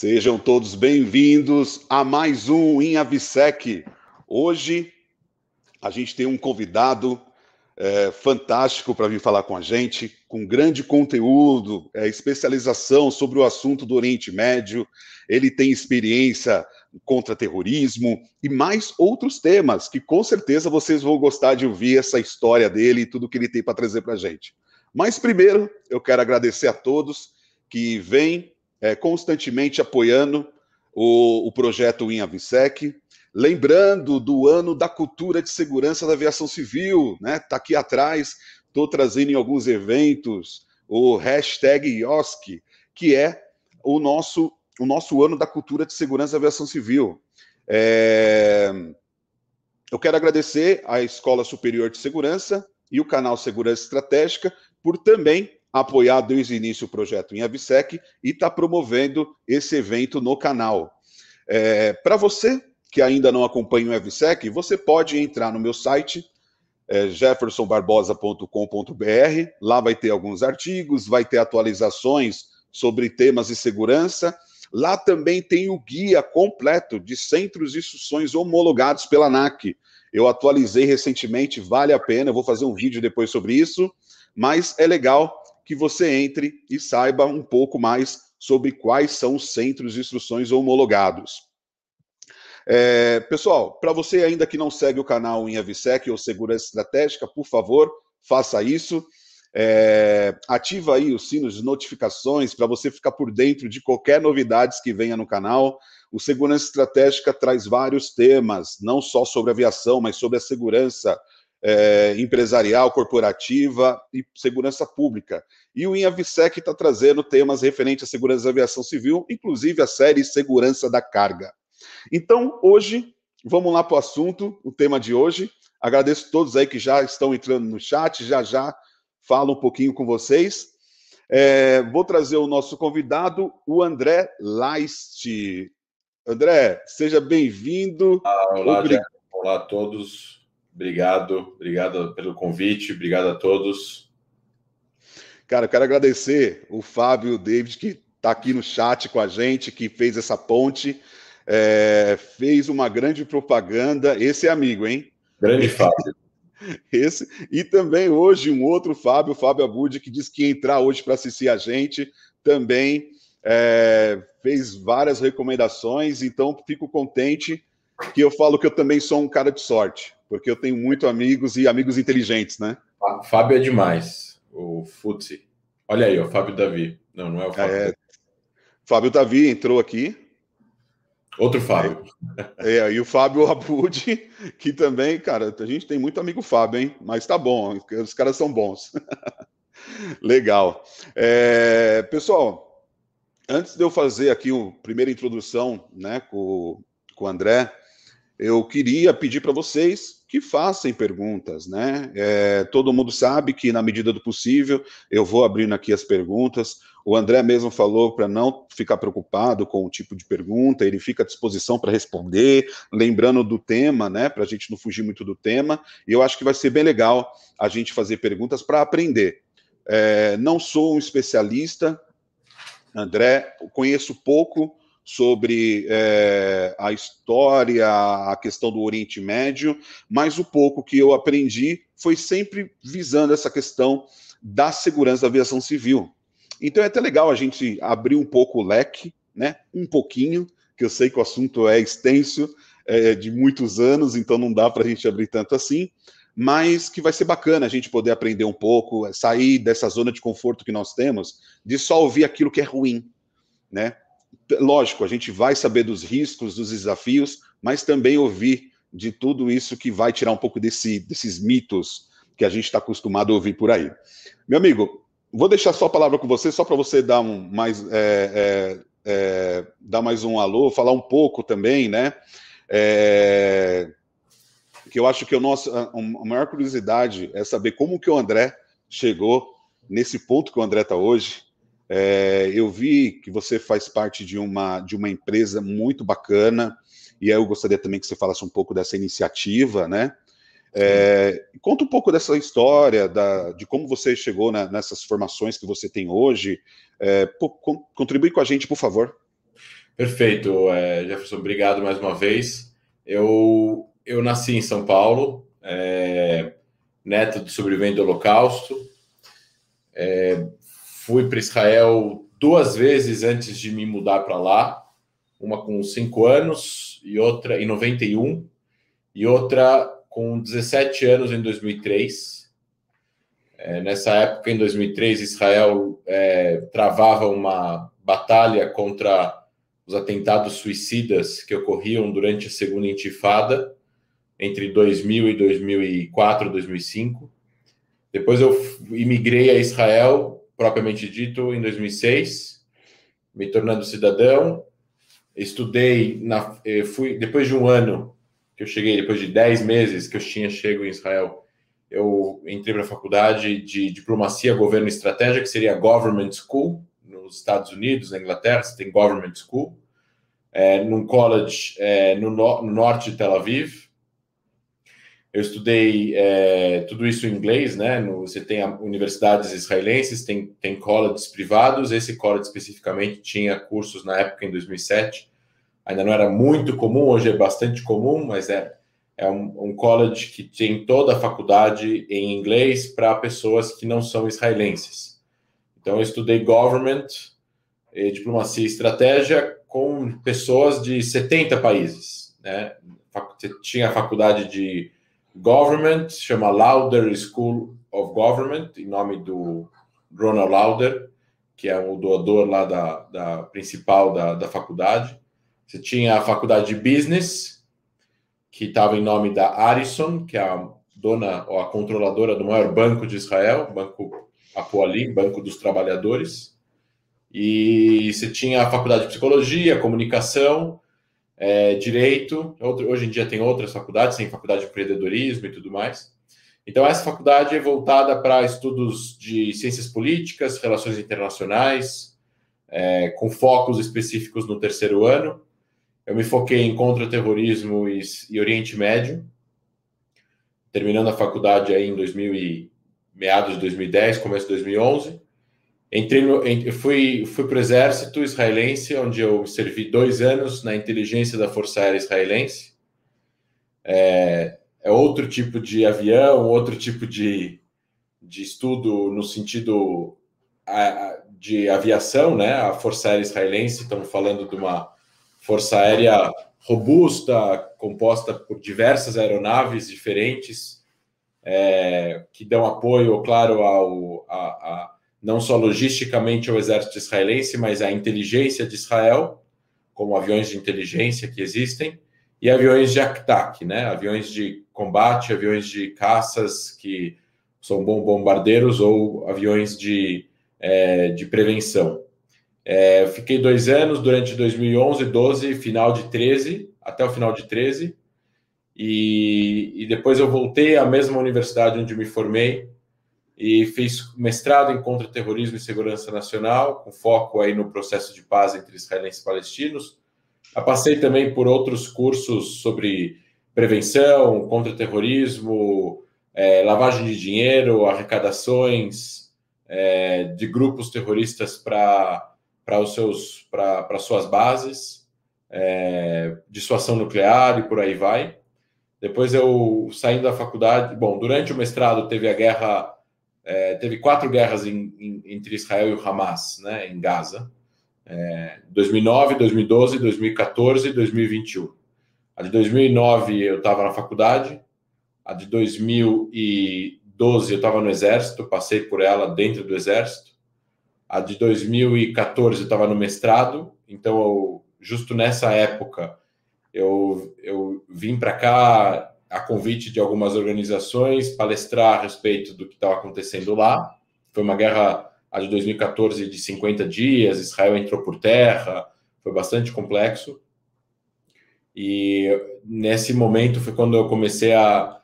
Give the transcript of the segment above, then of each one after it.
Sejam todos bem-vindos a mais um InAvisec. Hoje a gente tem um convidado é, fantástico para vir falar com a gente, com grande conteúdo, é, especialização sobre o assunto do Oriente Médio. Ele tem experiência contra terrorismo e mais outros temas que com certeza vocês vão gostar de ouvir essa história dele e tudo que ele tem para trazer para a gente. Mas primeiro eu quero agradecer a todos que vêm é, constantemente apoiando o, o projeto INAVISEC, lembrando do ano da cultura de segurança da aviação civil, né? Tá aqui atrás, estou trazendo em alguns eventos o hashtag IOSC, que é o nosso, o nosso ano da cultura de segurança da aviação civil. É... Eu quero agradecer à Escola Superior de Segurança e o canal Segurança Estratégica por também apoiar desde o início o projeto em Avisec e está promovendo esse evento no canal. É, Para você que ainda não acompanha o Avisec, você pode entrar no meu site, é, jeffersonbarbosa.com.br. Lá vai ter alguns artigos, vai ter atualizações sobre temas de segurança. Lá também tem o guia completo de centros de instruções homologados pela ANAC. Eu atualizei recentemente, vale a pena. Eu vou fazer um vídeo depois sobre isso, mas é legal que você entre e saiba um pouco mais sobre quais são os centros de instruções homologados. É, pessoal, para você ainda que não segue o canal em Avisec ou Segurança Estratégica, por favor, faça isso. É, ativa aí os sinos de notificações para você ficar por dentro de qualquer novidades que venha no canal. O Segurança Estratégica traz vários temas, não só sobre aviação, mas sobre a segurança é, empresarial, corporativa e segurança pública. E o INAVSEC está trazendo temas referentes à segurança da aviação civil, inclusive a série Segurança da Carga. Então, hoje, vamos lá para o assunto, o tema de hoje. Agradeço a todos aí que já estão entrando no chat, já já falo um pouquinho com vocês. É, vou trazer o nosso convidado, o André Leist. André, seja bem-vindo. Ah, olá, Obrig... olá a todos. Obrigado, obrigado pelo convite, obrigado a todos. Cara, eu quero agradecer o Fábio o David, que está aqui no chat com a gente, que fez essa ponte, é, fez uma grande propaganda. Esse é amigo, hein? Grande Fábio. Esse, e também hoje um outro Fábio, o Fábio Abud, que disse que ia entrar hoje para assistir a gente, também é, fez várias recomendações, então fico contente que eu falo que eu também sou um cara de sorte porque eu tenho muito amigos e amigos inteligentes, né? Fábio é demais, o Futsi. Olha aí, o Fábio Davi. Não, não é o Fábio. É, Fábio Davi entrou aqui. Outro Fábio. É, é, e o Fábio Abud, que também, cara, a gente tem muito amigo Fábio, hein? Mas tá bom, os caras são bons. Legal. É, pessoal, antes de eu fazer aqui a primeira introdução né, com, com o André, eu queria pedir para vocês que façam perguntas, né? É, todo mundo sabe que, na medida do possível, eu vou abrindo aqui as perguntas. O André mesmo falou para não ficar preocupado com o tipo de pergunta, ele fica à disposição para responder, lembrando do tema, né? Para a gente não fugir muito do tema. E eu acho que vai ser bem legal a gente fazer perguntas para aprender. É, não sou um especialista, André, conheço pouco sobre é, a história, a questão do Oriente Médio, mas o pouco que eu aprendi foi sempre visando essa questão da segurança da aviação civil. Então é até legal a gente abrir um pouco o leque, né? Um pouquinho, que eu sei que o assunto é extenso, é, de muitos anos, então não dá para a gente abrir tanto assim, mas que vai ser bacana a gente poder aprender um pouco, sair dessa zona de conforto que nós temos, de só ouvir aquilo que é ruim, né? Lógico, a gente vai saber dos riscos, dos desafios, mas também ouvir de tudo isso que vai tirar um pouco desse, desses mitos que a gente está acostumado a ouvir por aí. Meu amigo, vou deixar só a palavra com você, só para você dar um mais é, é, é, dar mais um alô, falar um pouco também, né? É, que eu acho que nosso, a, a maior curiosidade é saber como que o André chegou nesse ponto que o André está hoje, é, eu vi que você faz parte de uma, de uma empresa muito bacana, e aí eu gostaria também que você falasse um pouco dessa iniciativa, né? É, conta um pouco dessa história, da, de como você chegou na, nessas formações que você tem hoje. É, pô, contribui com a gente, por favor. Perfeito, é, Jefferson, obrigado mais uma vez. Eu, eu nasci em São Paulo, é, neto de sobrevivente do Holocausto. Fui para Israel duas vezes antes de me mudar para lá, uma com cinco anos e outra em 91 e outra com 17 anos em 2003. É, nessa época, em 2003, Israel é, travava uma batalha contra os atentados suicidas que ocorriam durante a segunda intifada entre 2000 e 2004, 2005. Depois eu imigrei a Israel, propriamente dito, em 2006, me tornando cidadão. Estudei, na, eh, fui depois de um ano que eu cheguei, depois de 10 meses que eu tinha chego em Israel, eu entrei para a faculdade de diplomacia, governo e estratégia, que seria Government School, nos Estados Unidos, na Inglaterra, você tem Government School, é, num college é, no, no, norte de Tel Aviv. Eu estudei é, tudo isso em inglês, né? No, você tem universidades israelenses, tem, tem colleges privados. Esse college especificamente tinha cursos na época, em 2007. Ainda não era muito comum, hoje é bastante comum, mas é, é um, um college que tem toda a faculdade em inglês para pessoas que não são israelenses. Então, eu estudei government, diplomacia e estratégia com pessoas de 70 países. Né? Tinha a faculdade de government, chama Lauder School of Government, em nome do Ronald Lauder, que é o doador lá da, da principal da, da faculdade. Você tinha a faculdade de business, que estava em nome da Arison, que é a dona ou a controladora do maior banco de Israel, Banco Apoalim, Banco dos Trabalhadores, e você tinha a faculdade de psicologia, comunicação, é, direito. Outro, hoje em dia tem outras faculdades, tem faculdade de empreendedorismo e tudo mais. Então, essa faculdade é voltada para estudos de ciências políticas, relações internacionais, é, com focos específicos no terceiro ano. Eu me foquei em contra-terrorismo e, e Oriente Médio, terminando a faculdade aí em 2000 e, meados de 2010, começo de 2011. Entrei no, fui, fui para o exército israelense, onde eu servi dois anos na inteligência da Força Aérea Israelense. É, é outro tipo de avião, outro tipo de, de estudo no sentido de aviação, né? A Força Aérea Israelense, estamos falando de uma Força Aérea robusta, composta por diversas aeronaves diferentes, é, que dão apoio, claro, ao, a, a, não só logisticamente ao exército israelense, mas à inteligência de Israel, como aviões de inteligência que existem, e aviões de ataque, né? aviões de combate, aviões de caças que são bom bombardeiros ou aviões de, é, de prevenção. É, fiquei dois anos durante 2011, 12, final de 13, até o final de 13, e, e depois eu voltei à mesma universidade onde me formei e fiz mestrado em contra-terrorismo e segurança nacional, com foco aí no processo de paz entre israelenses e palestinos. Eu passei também por outros cursos sobre prevenção, contra-terrorismo, é, lavagem de dinheiro, arrecadações é, de grupos terroristas para para suas bases, é, dissuasão nuclear e por aí vai. Depois eu saindo da faculdade, bom, durante o mestrado teve a guerra, é, teve quatro guerras em, em, entre Israel e o Hamas, né, em Gaza, é, 2009, 2012, 2014 e 2021. A de 2009 eu estava na faculdade, a de 2012 eu estava no exército, passei por ela dentro do exército. A de 2014 eu estava no mestrado, então eu, justo nessa época eu, eu vim para cá a convite de algumas organizações palestrar a respeito do que estava acontecendo lá. Foi uma guerra a de 2014 de 50 dias, Israel entrou por terra, foi bastante complexo. E nesse momento foi quando eu comecei a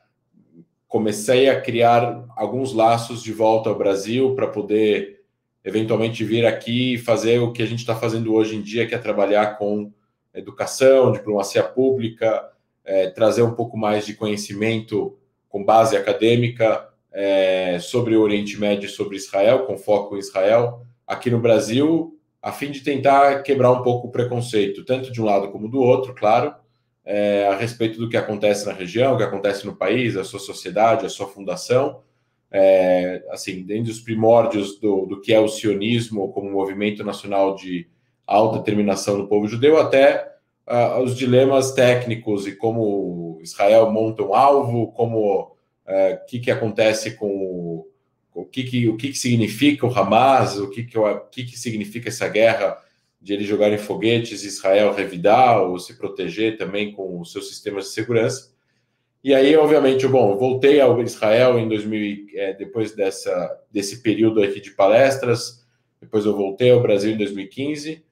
comecei a criar alguns laços de volta ao Brasil para poder eventualmente vir aqui e fazer o que a gente está fazendo hoje em dia, que é trabalhar com educação, diplomacia pública, é, trazer um pouco mais de conhecimento com base acadêmica é, sobre o Oriente Médio sobre Israel, com foco em Israel. Aqui no Brasil, a fim de tentar quebrar um pouco o preconceito, tanto de um lado como do outro, claro, é, a respeito do que acontece na região, o que acontece no país, a sua sociedade, a sua fundação, é, assim, desde os primórdios do, do que é o sionismo como movimento nacional de autodeterminação do povo judeu, até uh, os dilemas técnicos e como Israel monta um alvo, como o uh, que, que acontece com o, o que, que, o que, que significa o Hamas, o que, que, o que, que significa essa guerra de eles jogarem foguetes, Israel revidar ou se proteger também com os seus sistemas de segurança. E aí, obviamente, bom, voltei ao Israel em 2000, é, depois dessa, desse período aqui de palestras, depois eu voltei ao Brasil em 2015,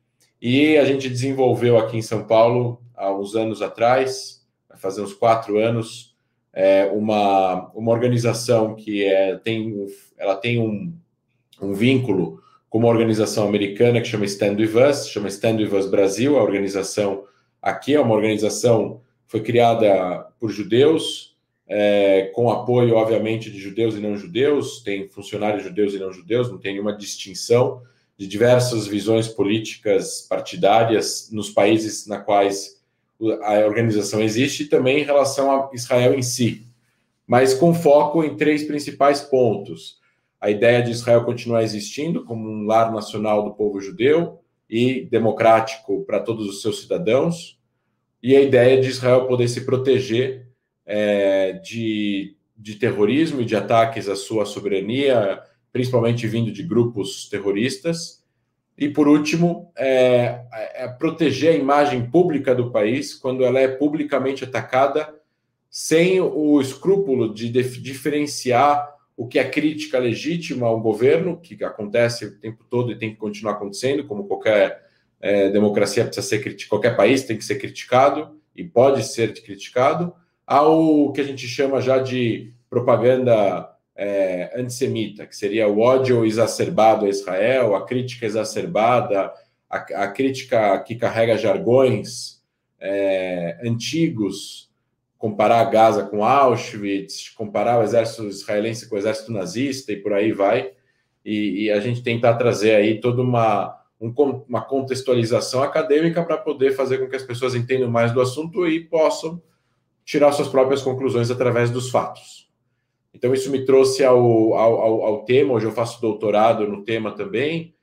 e a gente desenvolveu aqui em São Paulo, há uns anos atrás, vai fazer uns quatro anos, é, uma, uma organização que é, tem, ela tem um, um vínculo com uma organização americana que chama Stand With Us, chama Stand With Us Brasil, a organização aqui é uma organização foi criada por judeus, é, com apoio, obviamente, de judeus e não judeus, tem funcionários judeus e não judeus, não tem nenhuma distinção de diversas visões políticas partidárias nos países na quais a organização existe e também em relação a Israel em si, mas com foco em três principais pontos. A ideia de Israel continuar existindo como um lar nacional do povo judeu e democrático para todos os seus cidadãos, e a ideia de Israel poder se proteger é, de, de terrorismo e de ataques à sua soberania, principalmente vindo de grupos terroristas. E, por último, é, é proteger a imagem pública do país quando ela é publicamente atacada, sem o escrúpulo de diferenciar o que é crítica legítima ao governo, que acontece o tempo todo e tem que continuar acontecendo, como qualquer é, democracia precisa ser criticada, qualquer país tem que ser criticado e pode ser criticado, ao que a gente chama já de propaganda é, antissemita, que seria o ódio exacerbado a Israel, a crítica exacerbada, a, a crítica que carrega jargões é, antigos, comparar Gaza com Auschwitz, comparar o exército israelense com o exército nazista e por aí vai, e, e a gente tentar trazer aí toda uma um, uma contextualização acadêmica para poder fazer com que as pessoas entendam mais do assunto e possam tirar suas próprias conclusões através dos fatos. Então, isso me trouxe ao, ao, ao tema. Hoje eu faço doutorado no tema também.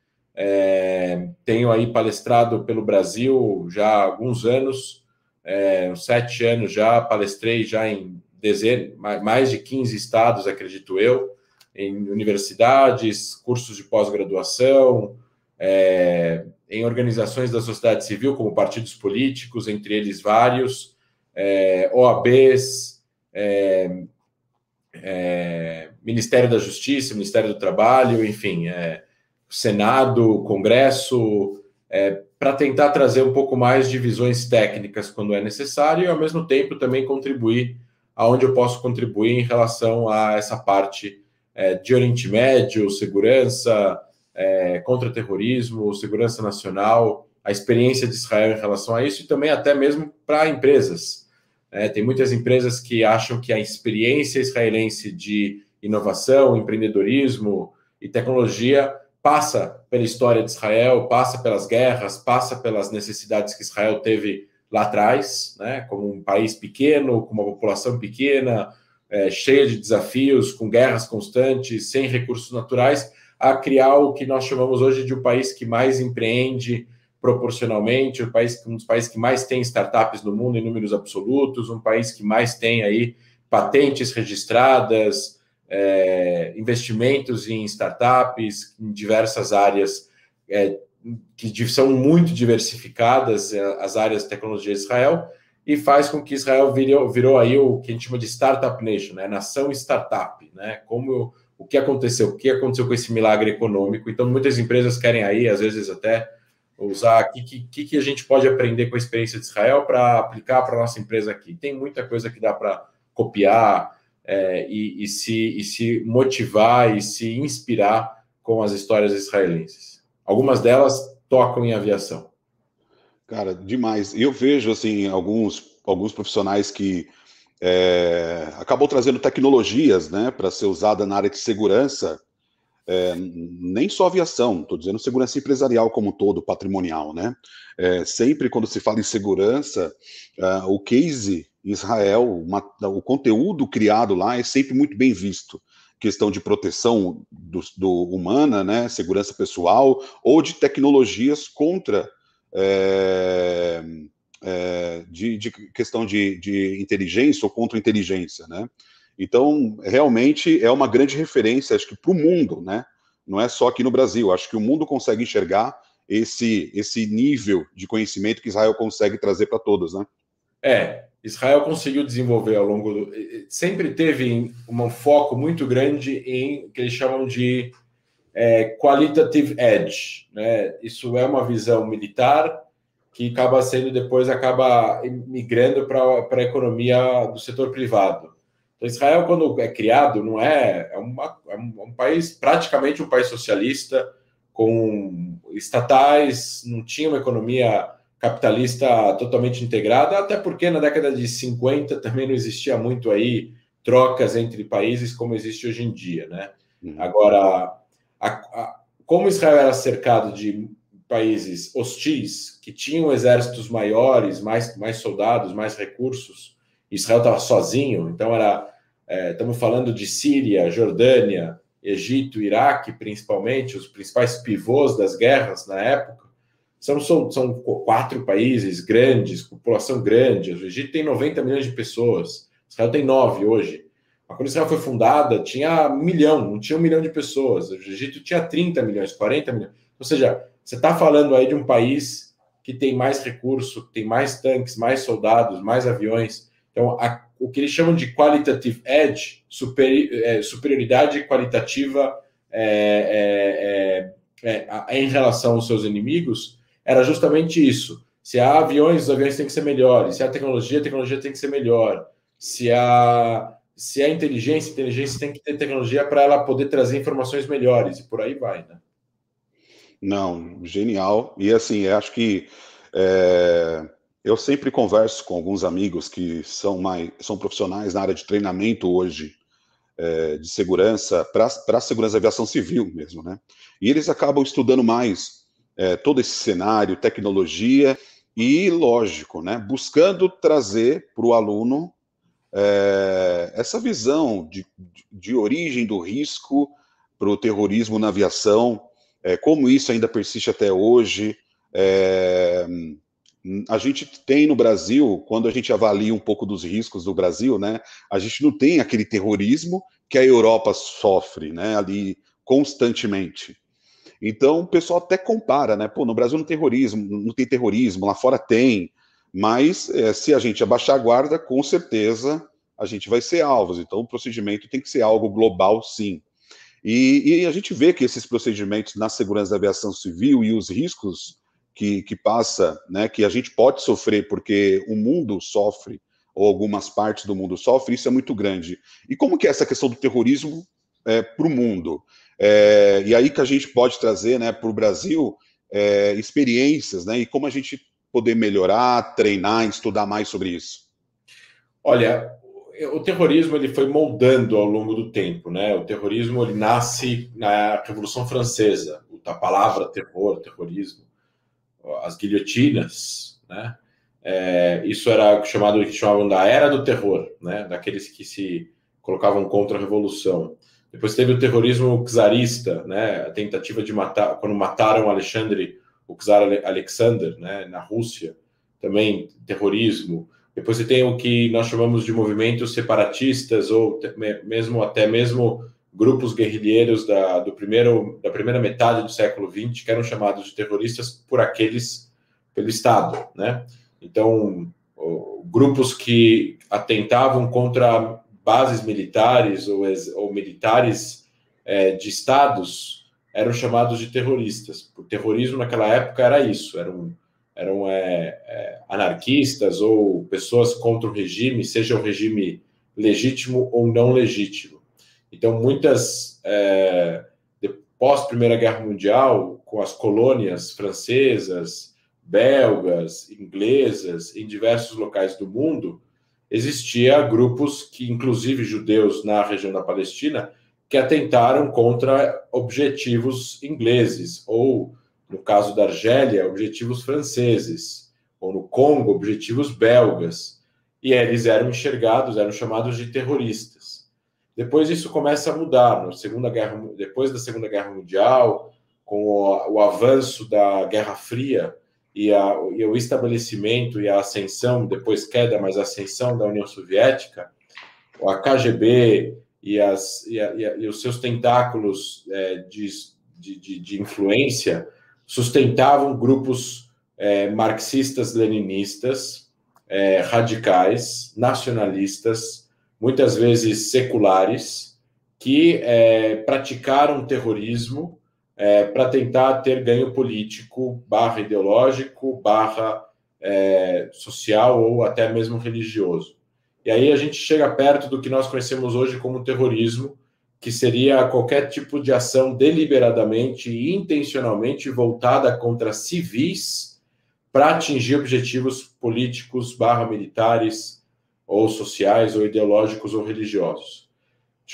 É, tenho aí palestrado pelo Brasil já há alguns anos, é, uns sete anos já, palestrei já em dezenas, mais de 15 estados, acredito eu, em universidades, cursos de pós-graduação, é, em organizações da sociedade civil, como partidos políticos, entre eles vários, é, OABs, é, é, Ministério da Justiça, Ministério do Trabalho, enfim, é, Senado, Congresso, é, para tentar trazer um pouco mais de visões técnicas quando é necessário e, ao mesmo tempo, também contribuir aonde eu posso contribuir em relação a essa parte de Oriente Médio, segurança, é, contra-terrorismo, segurança nacional, a experiência de Israel em relação a isso e também até mesmo para empresas. É, tem muitas empresas que acham que a experiência israelense de inovação, empreendedorismo e tecnologia passa pela história de Israel, passa pelas guerras, passa pelas necessidades que Israel teve lá atrás, né, como um país pequeno, com uma população pequena, é, cheia de desafios, com guerras constantes, sem recursos naturais, a criar o que nós chamamos hoje de um país que mais empreende proporcionalmente, um, país, um dos países que mais tem startups no mundo em números absolutos, um país que mais tem aí patentes registradas, é, investimentos em startups em diversas áreas é, que são muito diversificadas, é, as áreas de tecnologia de Israel, e faz com que Israel virou, virou aí o que a gente chama de startup nation, né? nação startup, né? Como o que aconteceu, o que aconteceu com esse milagre econômico. Então, muitas empresas querem aí, às vezes, até usar o que, que, que a gente pode aprender com a experiência de Israel para aplicar para a nossa empresa aqui. Tem muita coisa que dá para copiar é, e, e, se, e se motivar e se inspirar com as histórias israelenses. Algumas delas tocam em aviação. Cara, demais. Eu vejo assim alguns alguns profissionais que é, acabou trazendo tecnologias né, para ser usada na área de segurança é, nem só aviação, estou dizendo segurança empresarial como todo, patrimonial, né? É, sempre quando se fala em segurança, uh, o case Israel, uma, o conteúdo criado lá é sempre muito bem visto. Questão de proteção do, do humana, né, segurança pessoal, ou de tecnologias contra é, é, de, de, questão de, de inteligência ou contra inteligência, né? Então, realmente é uma grande referência, acho que para o mundo, né? Não é só aqui no Brasil. Acho que o mundo consegue enxergar esse, esse nível de conhecimento que Israel consegue trazer para todos, né? É, Israel conseguiu desenvolver ao longo do. Sempre teve um foco muito grande em que eles chamam de é, qualitative edge. Né? Isso é uma visão militar que acaba sendo depois acaba migrando para a economia do setor privado. Então, Israel, quando é criado, não é, é, uma, é um país, praticamente um país socialista, com estatais, não tinha uma economia capitalista totalmente integrada, até porque na década de 50 também não existia muito aí trocas entre países como existe hoje em dia, né? Uhum. Agora, a, a, como Israel era cercado de países hostis, que tinham exércitos maiores, mais, mais soldados, mais recursos, Israel estava sozinho, então era. É, estamos falando de Síria, Jordânia, Egito, Iraque, principalmente, os principais pivôs das guerras na época. São, são, são quatro países grandes, população grande. O Egito tem 90 milhões de pessoas, Israel tem nove hoje. Mas quando Israel foi fundada, tinha um milhão, não tinha um milhão de pessoas. O Egito tinha 30 milhões, 40 milhões. Ou seja, você está falando aí de um país que tem mais recurso, tem mais tanques, mais soldados, mais aviões. Então, a, o que eles chamam de qualitative edge, superi, é, superioridade qualitativa é, é, é, é em relação aos seus inimigos, era justamente isso. Se há aviões, os aviões têm que ser melhores. Se há tecnologia, a tecnologia tem que ser melhor. Se há, se há inteligência, a inteligência tem que ter tecnologia para ela poder trazer informações melhores. E por aí vai, né? Não, genial. E assim, acho que é, eu sempre converso com alguns amigos que são mais são profissionais na área de treinamento hoje é, de segurança para a segurança da aviação civil mesmo, né? E eles acabam estudando mais é, todo esse cenário, tecnologia e, lógico, né, buscando trazer para o aluno é, essa visão de, de origem do risco para o terrorismo na aviação, é, como isso ainda persiste até hoje. É, a gente tem no Brasil, quando a gente avalia um pouco dos riscos do Brasil, né, a gente não tem aquele terrorismo que a Europa sofre, né, ali constantemente. Então o pessoal até compara, né? Pô, no Brasil não tem terrorismo, não tem terrorismo, lá fora tem, mas é, se a gente abaixar a guarda, com certeza a gente vai ser alvos. Então o procedimento tem que ser algo global, sim. E, e a gente vê que esses procedimentos na segurança da aviação civil e os riscos que, que passa, né, que a gente pode sofrer porque o mundo sofre ou algumas partes do mundo sofrem, isso é muito grande. E como que é essa questão do terrorismo é, para o mundo? É, e aí que a gente pode trazer né, para o Brasil é, experiências, né? E como a gente poder melhorar, treinar, estudar mais sobre isso. Olha, o terrorismo ele foi moldando ao longo do tempo, né? O terrorismo ele nasce na Revolução Francesa, a palavra terror, terrorismo, as guilhotinas, né? É, isso era chamado que chamavam da era do terror, né? Daqueles que se colocavam contra a revolução. Depois teve o terrorismo czarista, né? A tentativa de matar, quando mataram Alexandre, o czar Alexander, né? Na Rússia, também terrorismo. Depois você tem o que nós chamamos de movimentos separatistas ou mesmo até mesmo grupos guerrilheiros da, do primeiro, da primeira metade do século XX que eram chamados de terroristas por aqueles pelo Estado, né? Então grupos que atentavam contra bases militares ou, ou militares é, de estados eram chamados de terroristas. O terrorismo naquela época era isso, eram, eram é, é, anarquistas ou pessoas contra o regime, seja o regime legítimo ou não legítimo. Então, muitas, é, pós Primeira Guerra Mundial, com as colônias francesas, belgas, inglesas, em diversos locais do mundo, existia grupos que, inclusive judeus na região da Palestina, que atentaram contra objetivos ingleses, ou, no caso da Argélia, objetivos franceses, ou no Congo, objetivos belgas. E eles eram enxergados, eram chamados de terroristas. Depois isso começa a mudar, no Segunda Guerra, depois da Segunda Guerra Mundial, com o, o avanço da Guerra Fria e, a, e o estabelecimento e a ascensão, depois queda, mas ascensão da União Soviética, a KGB e, as, e, a, e os seus tentáculos é, de, de, de, influência sustentavam grupos é, marxistas-leninistas, é, radicais, nacionalistas, muitas vezes seculares, que é, praticaram terrorismo é, para tentar ter ganho político, barra ideológico, barra é, social ou até mesmo religioso. E aí a gente chega perto do que nós conhecemos hoje como terrorismo, que seria qualquer tipo de ação deliberadamente e intencionalmente voltada contra civis para atingir objetivos políticos, barra militares, ou sociais, ou ideológicos, ou religiosos.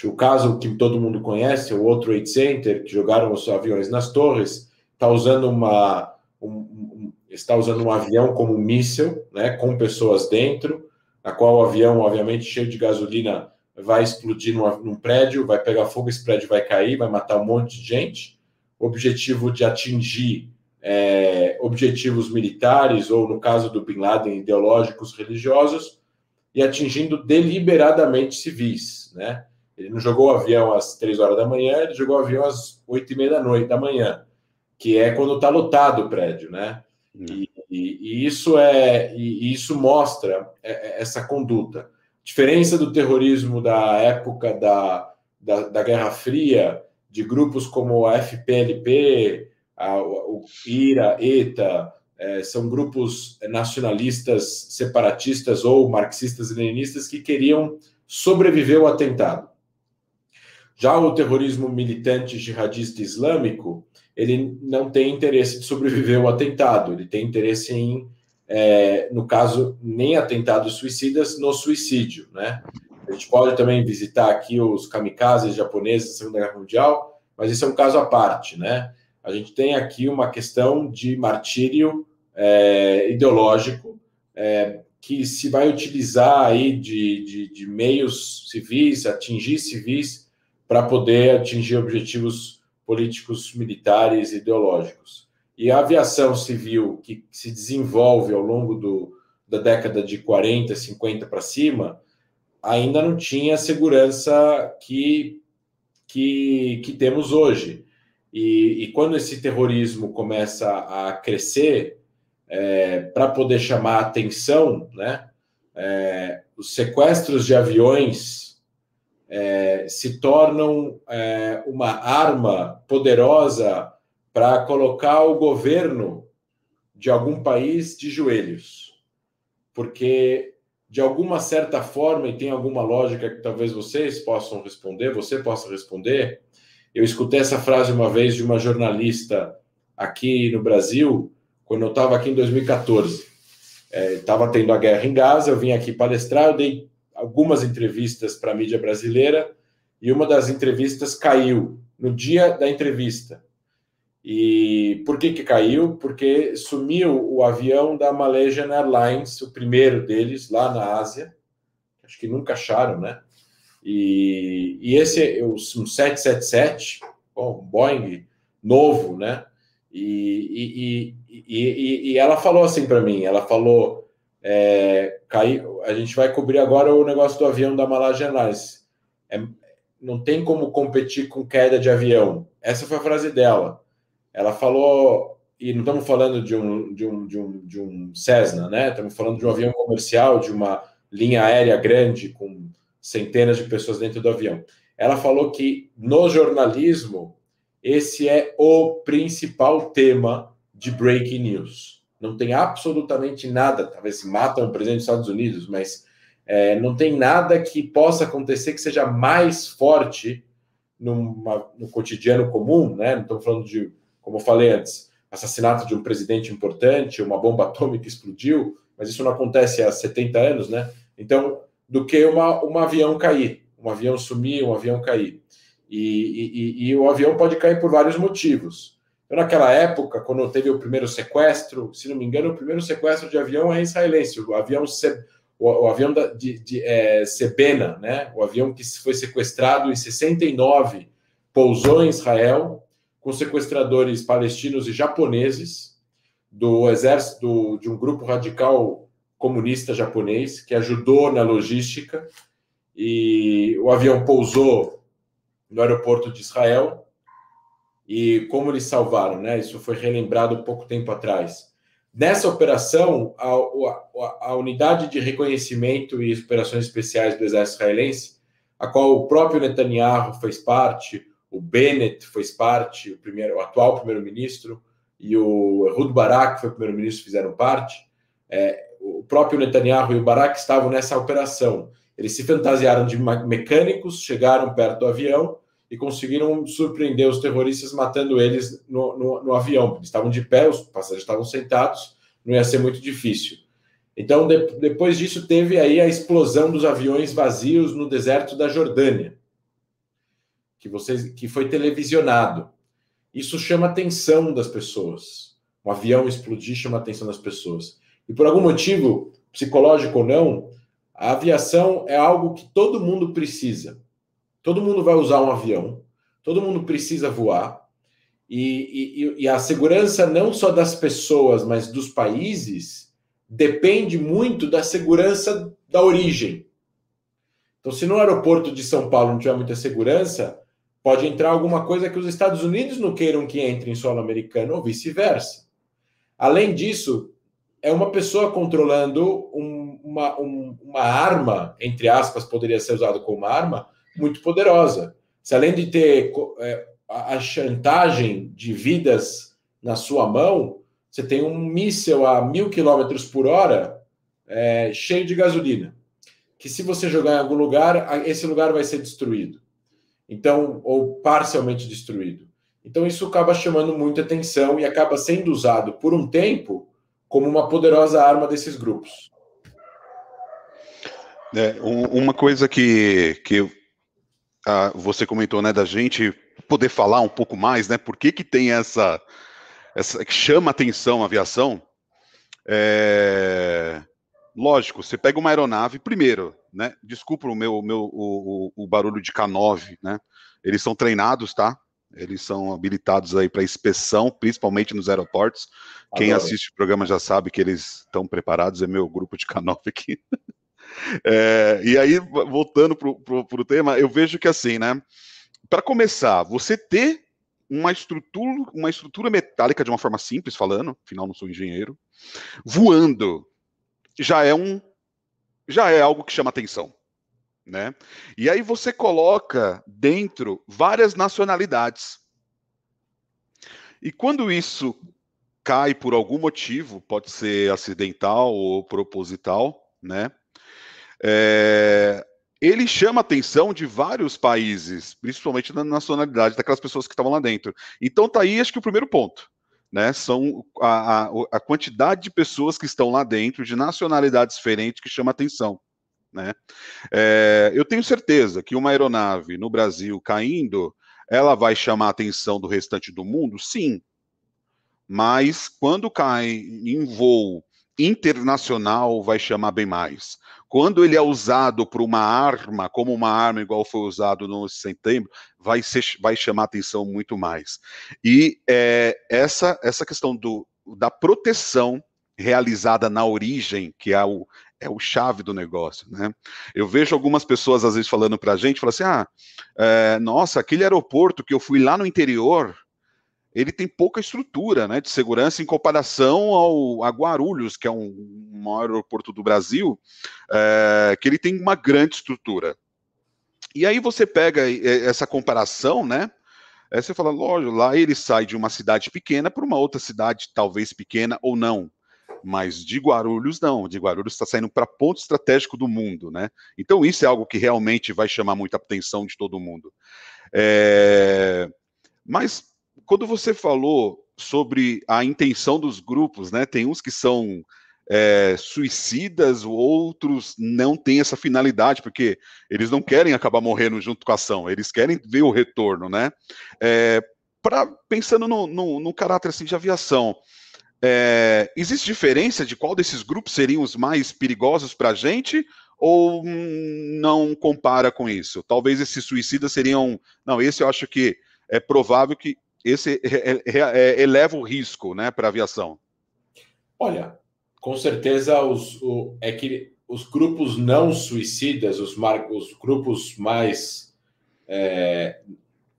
O caso que todo mundo conhece, o outro Trade Center, que jogaram os aviões nas torres, está usando uma um, um, está usando um avião como um míssil, né, com pessoas dentro, na qual o avião, obviamente, cheio de gasolina, vai explodir num, num prédio, vai pegar fogo, esse prédio vai cair, vai matar um monte de gente. O objetivo de atingir é, objetivos militares, ou no caso do Bin Laden, ideológicos, religiosos, e atingindo deliberadamente civis. Né? Ele não jogou o avião às três horas da manhã, ele jogou o avião às oito e meia da noite da manhã, que é quando está lotado o prédio. Né? Hum. E e, e isso é e, isso mostra é, é, essa conduta. Diferença do terrorismo da época da, da, da Guerra Fria, de grupos como a FPLP, a, o IRA, ETA, é, são grupos nacionalistas, separatistas ou marxistas-leninistas que queriam sobreviver ao atentado. Já o terrorismo militante jihadista islâmico, ele não tem interesse de sobreviver ao atentado, ele tem interesse em, é, no caso, nem atentados suicidas, no suicídio, né? A gente pode também visitar aqui os kamikazes japoneses da Segunda Guerra Mundial, mas isso é um caso à parte, né? A gente tem aqui uma questão de martírio é, ideológico é, que se vai utilizar aí de, de, de meios civis, atingir civis, para poder atingir objetivos políticos militares ideológicos. E a aviação civil que se desenvolve ao longo do, da década de 40, 50 para cima, ainda não tinha a segurança que, que, que temos hoje. E, e, quando esse terrorismo começa a crescer, é, para poder chamar atenção, né, é, os sequestros de aviões é, se tornam é, uma arma poderosa para colocar o governo de algum país de joelhos. Porque, de alguma certa forma, e tem alguma lógica que talvez vocês possam responder, você possa responder, eu escutei essa frase uma vez de uma jornalista aqui no Brasil, quando eu estava aqui em 2014. Estava é, tendo a guerra em Gaza, eu vim aqui palestrar, eu dei algumas entrevistas para a mídia brasileira e uma das entrevistas caiu no dia da entrevista. E por que, que caiu? Porque sumiu o avião da Malaysian Airlines, o primeiro deles, lá na Ásia. Acho que nunca acharam, né? E, e esse é um 777, bom, um Boeing novo, né? E, e, e, ela falou assim para mim: ela falou, é, caiu, a gente vai cobrir agora o negócio do avião da Malaysia Airlines. É, não tem como competir com queda de avião. Essa foi a frase dela. Ela falou, e não estamos falando de um, de um, de um, de um Cessna, né? Estamos falando de um avião comercial, de uma linha aérea grande, com centenas de pessoas dentro do avião. Ela falou que no jornalismo, esse é o principal tema de breaking news não tem absolutamente nada, talvez matam o presidente dos Estados Unidos, mas é, não tem nada que possa acontecer que seja mais forte numa, no cotidiano comum, né? Não estamos falando de, como eu falei antes, assassinato de um presidente importante, uma bomba atômica explodiu, mas isso não acontece há 70 anos, né? Então, do que uma, um avião cair, um avião sumir, um avião cair. E, e, e, o avião pode cair por vários motivos. Então, naquela época, quando teve o primeiro sequestro, se não me engano, o primeiro sequestro de avião é israelense, o avião, o, o avião da, de, de é, Sebena, né? o avião que foi sequestrado em 69, pousou em Israel com sequestradores palestinos e japoneses do exército de um grupo radical comunista japonês que ajudou na logística e o avião pousou no aeroporto de Israel. E como eles salvaram, né? Isso foi relembrado pouco tempo atrás. Nessa operação, a, a, a, unidade de reconhecimento e operações especiais do exército israelense, a qual o próprio Netanyahu fez parte, o Bennett fez parte, o, primeiro, o atual primeiro-ministro, e o Ehud Barak, que foi primeiro-ministro, fizeram parte. É, o próprio Netanyahu e o Barak estavam nessa operação. Eles se fantasiaram de mecânicos, chegaram perto do avião e conseguiram surpreender os terroristas matando eles no, no, no avião. Eles estavam de pé, os passageiros estavam sentados, não ia ser muito difícil. Então, de, depois disso, teve aí a explosão dos aviões vazios no deserto da Jordânia, que, vocês, que foi televisionado. Isso chama atenção das pessoas. Um avião explodir chama atenção das pessoas. E por algum motivo, psicológico ou não, a aviação é algo que todo mundo precisa. Todo mundo vai usar um avião, todo mundo precisa voar. E, e, e a segurança não só das pessoas, mas dos países, depende muito da segurança da origem. Então, se no aeroporto de São Paulo não tiver muita segurança, pode entrar alguma coisa que os Estados Unidos não queiram que entre em solo americano ou vice-versa. Além disso, é uma pessoa controlando um, uma, um, uma arma, entre aspas, poderia ser usado como uma arma, muito poderosa. Se além de ter é, a chantagem de vidas na sua mão, você tem um míssil a mil quilômetros por hora é, cheio de gasolina. Que se você jogar em algum lugar, esse lugar vai ser destruído. Então, ou parcialmente destruído. Então, isso acaba chamando muita atenção e acaba sendo usado por um tempo como uma poderosa arma desses grupos. É, uma coisa que, que uh, você comentou, né, da gente poder falar um pouco mais, né, por que que tem essa, essa que chama atenção a aviação, é, lógico, você pega uma aeronave, primeiro, né, desculpa o meu, meu o, o, o barulho de K9, né, eles são treinados, tá, eles são habilitados aí para inspeção, principalmente nos aeroportos. Quem assiste o programa já sabe que eles estão preparados, é meu grupo de canal aqui. É, e aí, voltando para o tema, eu vejo que assim, né? Para começar, você ter uma estrutura, uma estrutura metálica de uma forma simples, falando, afinal não sou engenheiro, voando, já é um já é algo que chama atenção né? E aí você coloca dentro várias nacionalidades. E quando isso cai por algum motivo, pode ser acidental ou proposital, né? É, ele chama a atenção de vários países, principalmente na nacionalidade daquelas pessoas que estavam lá dentro. Então tá aí, acho que o primeiro ponto. Né, são a, a, a quantidade de pessoas que estão lá dentro, de nacionalidades diferentes, que chama atenção. Né? É, eu tenho certeza que uma aeronave no Brasil caindo, ela vai chamar a atenção do restante do mundo? Sim. Mas quando cai em voo internacional, vai chamar bem mais. Quando ele é usado por uma arma, como uma arma igual foi usado no setembro, vai, ser, vai chamar atenção muito mais. E é, essa, essa questão do, da proteção realizada na origem, que é o, é o chave do negócio, né? Eu vejo algumas pessoas às vezes falando para a gente, falando assim, ah, é, nossa, aquele aeroporto que eu fui lá no interior, ele tem pouca estrutura, né, de segurança em comparação ao a Guarulhos, que é um, maior aeroporto do Brasil, é, que ele tem uma grande estrutura. E aí você pega essa comparação, né? Aí você fala, lógico, lá ele sai de uma cidade pequena para uma outra cidade, talvez pequena ou não mas de Guarulhos não, de Guarulhos está saindo para ponto estratégico do mundo, né? Então isso é algo que realmente vai chamar muita atenção de todo mundo. É... Mas quando você falou sobre a intenção dos grupos, né? Tem uns que são é, suicidas, outros não têm essa finalidade, porque eles não querem acabar morrendo junto com a ação, eles querem ver o retorno, né? É, pra, pensando no, no, no, caráter assim, de aviação, é, existe diferença de qual desses grupos seriam os mais perigosos para a gente? Ou não compara com isso? Talvez esses suicidas seriam. Não, esse eu acho que é provável que esse eleva o risco né, para a aviação. Olha, com certeza os, o, é que os grupos não suicidas, os, mar, os grupos mais. É,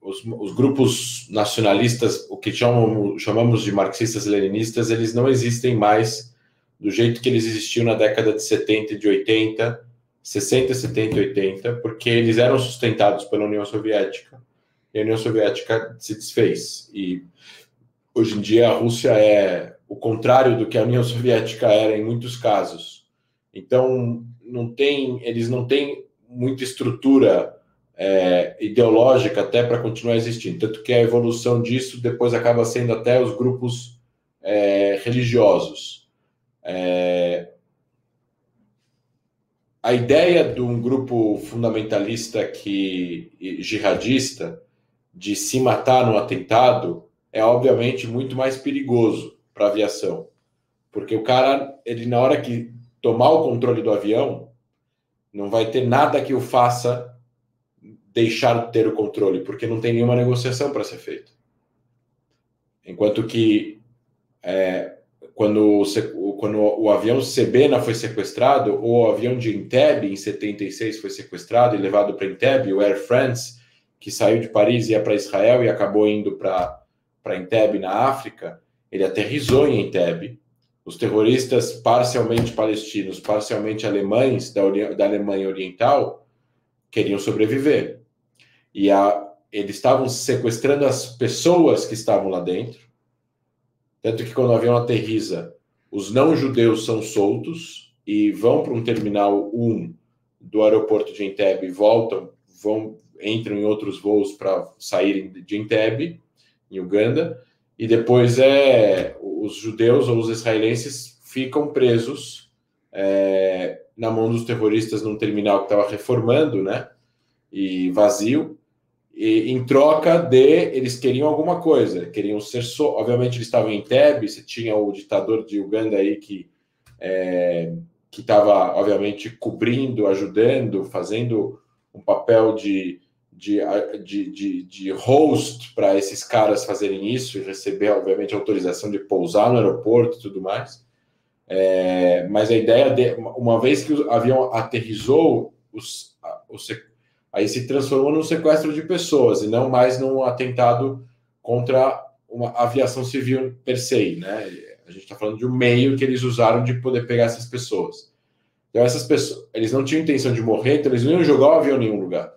os, os, grupos nacionalistas, o que chamam, chamamos de marxistas-leninistas, eles não existem mais do jeito que eles existiam na década de 70 e de 80, 60, 70 e 80, porque eles eram sustentados pela União Soviética e a União Soviética se desfez. E hoje em dia a Rússia é o contrário do que a União Soviética era em muitos casos. Então, não tem, eles não têm muita estrutura é, ideológica até para continuar existindo. Tanto que a evolução disso depois acaba sendo até os grupos é, religiosos. É, a ideia de um grupo fundamentalista que jihadista de se matar no atentado é obviamente muito mais perigoso para a aviação. Porque o cara, ele na hora que tomar o controle do avião, não vai ter nada que o faça deixar de ter o controle, porque não tem nenhuma negociação para ser feita. Enquanto que é, quando, quando o avião Cebena foi sequestrado, ou o avião de Entebbe, em 76, foi sequestrado e levado para Entebbe, o Air France, que saiu de Paris e ia para Israel e acabou indo para Entebbe, na África, ele aterrizou em Entebbe. Os terroristas parcialmente palestinos, parcialmente alemães da, da Alemanha Oriental, queriam sobreviver. E a, eles estavam sequestrando as pessoas que estavam lá dentro. Tanto que quando o avião aterriza, os não-judeus são soltos e vão para um terminal 1 do aeroporto de Entebbe e voltam, vão, entram em outros voos para saírem de Entebbe, em Uganda e depois é os judeus ou os israelenses ficam presos é, na mão dos terroristas num terminal que estava reformando, né? E vazio. E em troca de eles queriam alguma coisa, queriam ser so... obviamente eles estavam em Tebe, você tinha o ditador de Uganda aí que é, que estava obviamente cobrindo, ajudando, fazendo um papel de de, de, de, de host para esses caras fazerem isso e receber, obviamente, autorização de pousar no aeroporto e tudo mais. É, mas a ideia de, uma vez que o avião aterrizou, os, os, aí se transformou num sequestro de pessoas e não mais num atentado contra uma aviação civil per se, né? A gente está falando de um meio que eles usaram de poder pegar essas pessoas. Então essas pessoas, eles não tinham intenção de morrer, então eles não iam jogar o avião em nenhum lugar.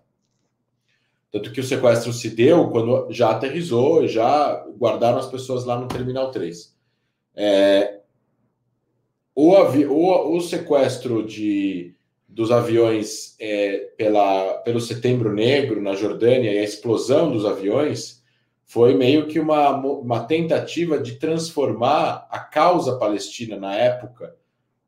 Tanto que o sequestro se deu quando já aterrizou, já guardaram as pessoas lá no Terminal 3. É, o, o, o, sequestro de, dos aviões é, pela, pelo Setembro Negro na Jordânia e a explosão dos aviões foi meio que uma, uma tentativa de transformar a causa palestina na época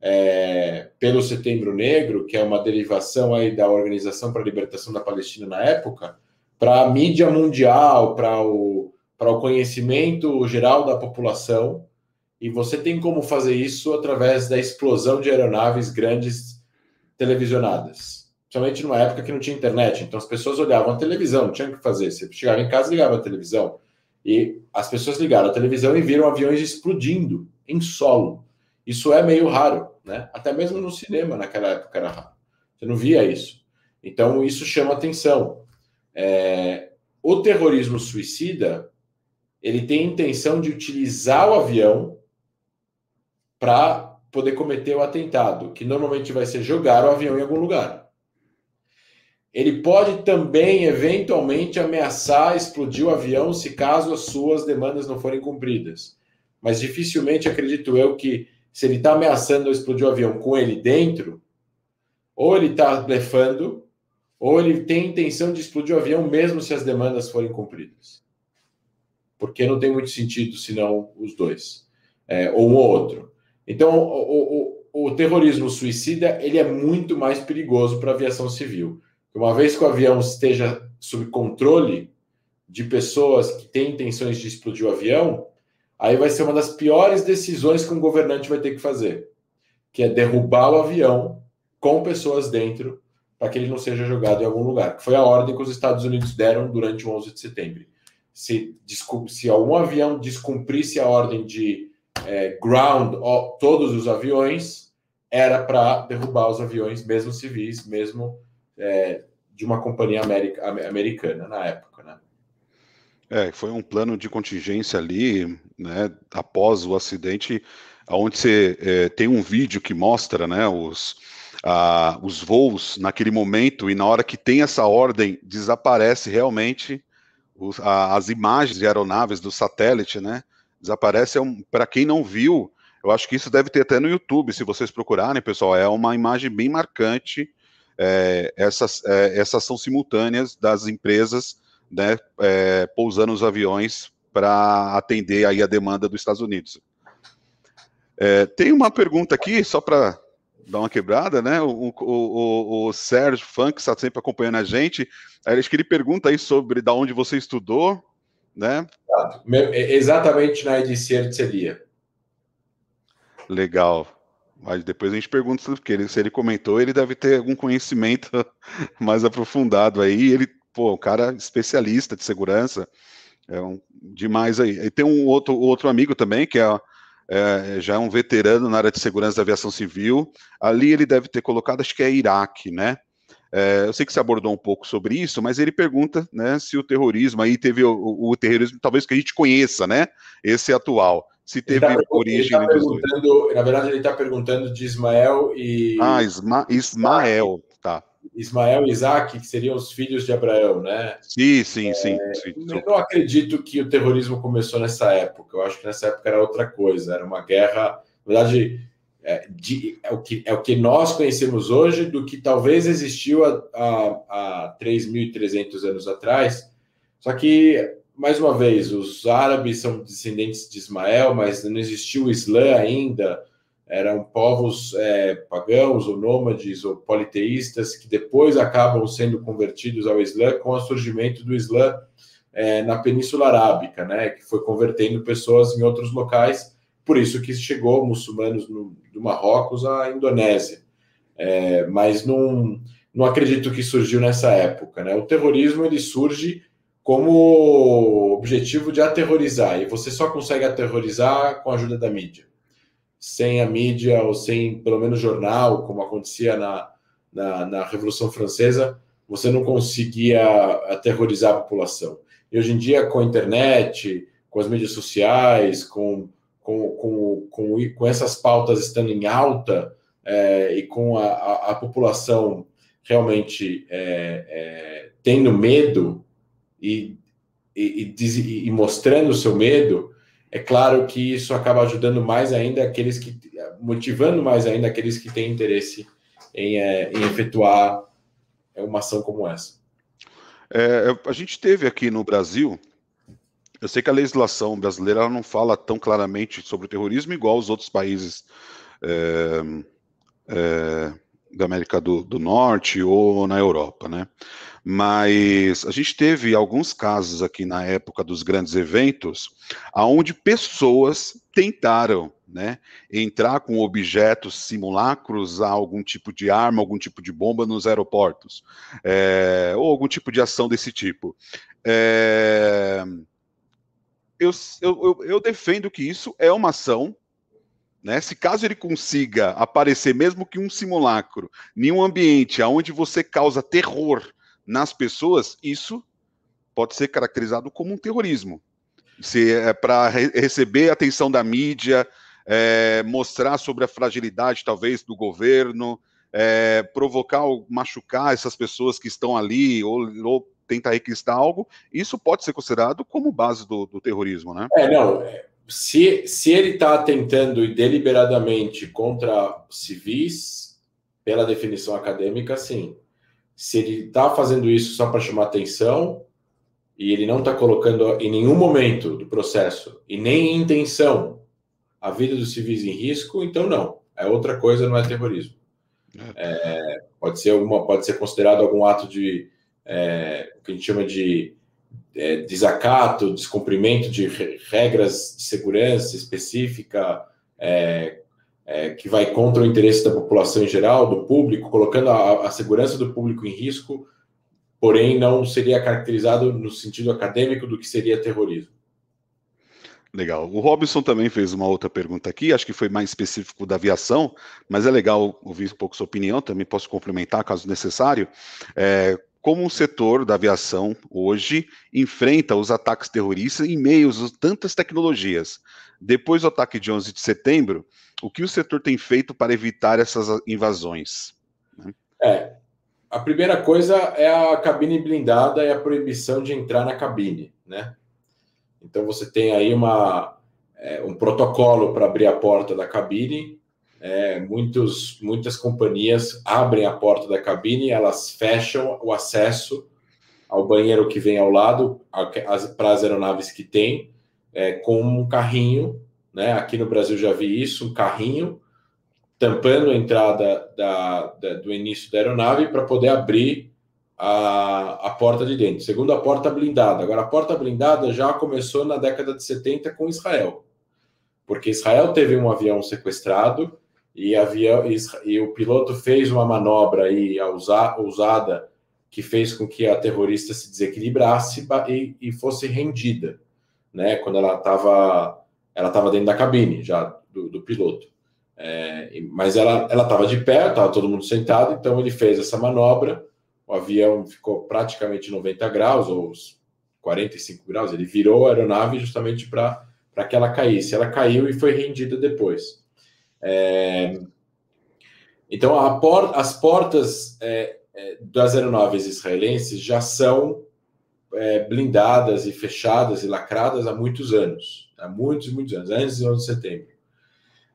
é, pelo Setembro Negro, que é uma derivação aí da Organização para a Libertação da Palestina na época, para a mídia mundial, para o, o conhecimento geral da população. E você tem como fazer isso através da explosão de aeronaves grandes televisionadas. Principalmente numa época que não tinha internet. Então as pessoas olhavam a televisão, não tinha o que fazer. Você chegava em casa ligava a televisão. E as pessoas ligaram a televisão e viram aviões explodindo em solo. Isso é meio raro, né? Até mesmo no cinema naquela época era raro. Você não via isso. Então isso chama atenção. É, o terrorismo suicida ele tem intenção de utilizar o avião para poder cometer o atentado, que normalmente vai ser jogar o avião em algum lugar. Ele pode também, eventualmente, ameaçar explodir o avião se caso as suas demandas não forem cumpridas. Mas dificilmente acredito eu que, se ele está ameaçando explodir o avião com ele dentro, ou ele está blefando, ou ele tem intenção de explodir o avião mesmo se as demandas forem cumpridas? Porque não tem muito sentido senão os dois, é, ou um ou outro. Então, o, o, o terrorismo suicida ele é muito mais perigoso para a aviação civil. Uma vez que o avião esteja sob controle de pessoas que têm intenções de explodir o avião, aí vai ser uma das piores decisões que um governante vai ter que fazer, que é derrubar o avião com pessoas dentro para que ele não seja jogado em algum lugar. Foi a ordem que os Estados Unidos deram durante o 11 de setembro. Se, se algum avião descumprisse a ordem de é, ground ó, todos os aviões, era para derrubar os aviões, mesmo civis, mesmo é, de uma companhia america, americana na época, né? É, foi um plano de contingência ali, né, após o acidente, onde você é, tem um vídeo que mostra, né, os, a, os voos naquele momento e na hora que tem essa ordem desaparece realmente as imagens de aeronaves do satélite, né, desaparece. É um, Para quem não viu, eu acho que isso deve ter até no YouTube, se vocês procurarem, pessoal. É uma imagem bem marcante. É, essas, é, essas são simultâneas das empresas né, é, pousando os aviões para atender aí a demanda dos Estados Unidos. É, tem uma pergunta aqui, só para dar uma quebrada, né? O, o, o, o Sérgio Funk está sempre acompanhando a gente. Acho que ele pergunta aí sobre da onde você estudou, né? Exatamente na EDC Artcelia. Legal. Mas depois a gente pergunta porque ele, se ele comentou, ele deve ter algum conhecimento mais aprofundado aí. Ele, pô, um cara especialista de segurança, é um, demais aí. E tem um outro, outro amigo também, que é, é, já é um veterano na área de segurança da aviação civil. Ali ele deve ter colocado, acho que é Iraque, né? É, eu sei que você abordou um pouco sobre isso, mas ele pergunta né, se o terrorismo aí teve o, o, o terrorismo, talvez que a gente conheça, né? Esse atual. Se teve tá, origem. Tá perguntando, na verdade, ele está perguntando de Ismael e. Ah, Isma, Ismael, tá. Ismael e Isaac, que seriam os filhos de Abraão, né? Sim, sim, é, sim, sim. Eu não acredito que o terrorismo começou nessa época. Eu acho que nessa época era outra coisa. Era uma guerra. Na verdade, é, de, é, o que, é o que nós conhecemos hoje do que talvez existiu há, há, há 3.300 anos atrás. Só que, mais uma vez, os árabes são descendentes de Ismael, mas não existiu o Islã ainda. Eram povos é, pagãos ou nômades ou politeístas que depois acabam sendo convertidos ao Islã com o surgimento do Islã é, na Península Arábica, né, que foi convertendo pessoas em outros locais por isso que chegou muçulmanos no, do Marrocos à Indonésia. É, mas não, não acredito que surgiu nessa época. Né? O terrorismo ele surge como objetivo de aterrorizar, e você só consegue aterrorizar com a ajuda da mídia. Sem a mídia, ou sem pelo menos jornal, como acontecia na, na, na Revolução Francesa, você não conseguia aterrorizar a população. E hoje em dia, com a internet, com as mídias sociais, com com, com, com, com essas pautas estando em alta é, e com a, a, a população realmente é, é, tendo medo e, e, e, e mostrando o seu medo, é claro que isso acaba ajudando mais ainda aqueles que, motivando mais ainda aqueles que têm interesse em, é, em efetuar uma ação como essa. É, a gente teve aqui no Brasil eu sei que a legislação brasileira não fala tão claramente sobre o terrorismo igual os outros países é, é, da América do, do, Norte ou na Europa, né? Mas a gente teve alguns casos aqui na época dos grandes eventos, aonde pessoas tentaram, né, entrar com objetos simulacros a algum tipo de arma, algum tipo de bomba nos aeroportos, é, ou algum tipo de ação desse tipo. É, eu, eu, eu defendo que isso é uma ação né? Se caso ele consiga aparecer, mesmo que um simulacro, em um ambiente onde você causa terror nas pessoas, isso pode ser caracterizado como um terrorismo. Se é para re receber a atenção da mídia, é, mostrar sobre a fragilidade, talvez, do governo, é, provocar ou machucar essas pessoas que estão ali, ou, ou tentar requistar algo, isso pode ser considerado como base do, do terrorismo, né? É, não. Se, se ele está tentando deliberadamente contra civis, pela definição acadêmica, sim. Se ele está fazendo isso só para chamar atenção, e ele não está colocando em nenhum momento do processo, e nem em intenção, a vida dos civis em risco, então não. É outra coisa, não é terrorismo. É, pode ser alguma, pode ser considerado algum ato de é, o que a gente chama de é, desacato, descumprimento de regras de segurança específica, é, é, que vai contra o interesse da população em geral, do público, colocando a, a, segurança do público em risco, porém não seria caracterizado no sentido acadêmico do que seria terrorismo. Legal. O Robson também fez uma outra pergunta aqui, acho que foi mais específico da aviação, mas é legal ouvir um pouco sua opinião, também posso complementar caso necessário. É, como o setor da aviação hoje enfrenta os ataques terroristas em meio a tantas tecnologias. Depois do ataque de 11 de setembro, o que o setor tem feito para evitar essas invasões? É, a primeira coisa é a cabine blindada e a proibição de entrar na cabine, né? Então você tem aí uma, é, um protocolo para abrir a porta da cabine é, muitos, muitas companhias abrem a porta da cabine, elas fecham o acesso ao banheiro que vem ao lado, para as aeronaves que tem, é, com um carrinho. Né? Aqui no Brasil já vi isso, um carrinho tampando a entrada da, da, do início da aeronave para poder abrir a, a porta de dentro. Segundo a porta blindada. Agora, a porta blindada já começou na década de 70 com Israel, porque Israel teve um avião sequestrado e, e o piloto fez uma manobra aí ousada que fez com que a terrorista se desequilibrasse e, e fosse rendida, né? Quando ela estava ela estava dentro da cabine já do, do piloto, é, mas ela ela estava de pé, estava todo mundo sentado, então ele fez essa manobra, o avião ficou praticamente 90 graus ou 45 graus, ele virou a aeronave justamente para para que ela caísse. Ela caiu e foi rendida depois. É, então, por, as portas é, é, das aeronaves israelenses já são é, blindadas e fechadas e lacradas há muitos anos, há muitos, muitos anos, antes do 11 de setembro.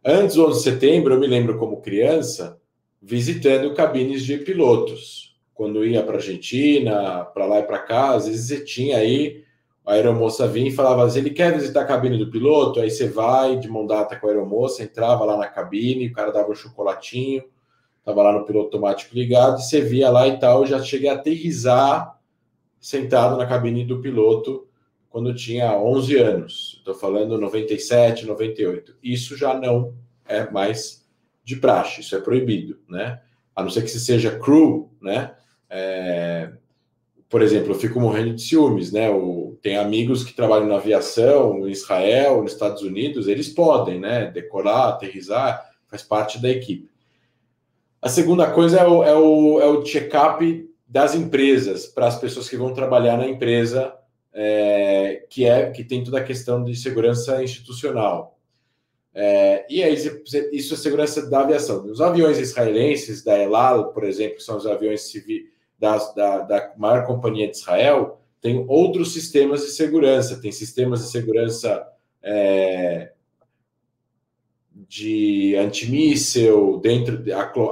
Antes do 11 de setembro, eu me lembro como criança visitando cabines de pilotos. Quando ia para a Argentina, para lá e para cá, às vezes você tinha aí a aeromoça vinha e falava assim, ele quer visitar a cabine do piloto? Aí você vai de mão data com a aeromoça, entrava lá na cabine, o cara dava um chocolatinho, tava lá no piloto automático ligado, e você via lá e tal, já cheguei a aterrizar sentado na cabine do piloto quando tinha 11 anos. Estou falando 97, 98. Isso já não é mais de praxe, isso é proibido, né? A não ser que você seja crew, né? É, por exemplo, eu fico morrendo de ciúmes, né? Tem amigos que trabalham na aviação, em Israel, nos Estados Unidos, eles podem, né? Decorar, aterrizar, faz parte da equipe. A segunda coisa é o, é o, é o check-up das empresas para as pessoas que vão trabalhar na empresa, é, que é que tem toda a questão de segurança institucional. É, e aí, isso é segurança da aviação. Os aviões israelenses, da Elal, por exemplo, são os aviões civis da, da, maior companhia de Israel, tem outros sistemas de segurança, tem sistemas de segurança é, de antimíssel dentro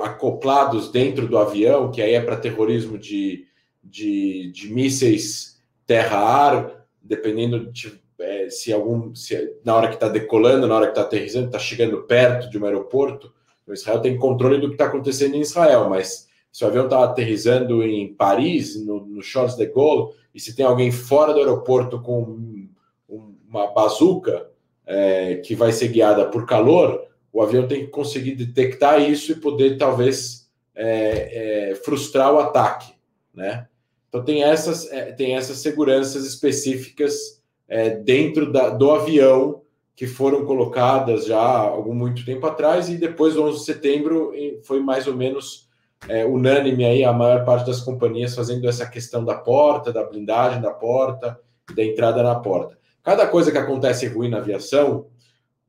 acoplados dentro do avião, que aí é para terrorismo de, de, de mísseis terra-ar, dependendo de é, se algum se, na hora que está decolando, na hora que está aterrissando, está chegando perto de um aeroporto. O Israel tem controle do que está acontecendo em Israel, mas se o avião está aterrizando em Paris, no, no Charles de Gaulle, e se tem alguém fora do aeroporto com uma bazuca é, que vai ser guiada por calor, o avião tem que conseguir detectar isso e poder talvez é, é, frustrar o ataque, né? Então tem essas é, tem essas seguranças específicas é, dentro da, do avião que foram colocadas já há algum muito tempo atrás e depois do 11 de setembro foi mais ou menos é, unânime aí a maior parte das companhias fazendo essa questão da porta, da blindagem da porta, da entrada na porta. Cada coisa que acontece ruim na aviação,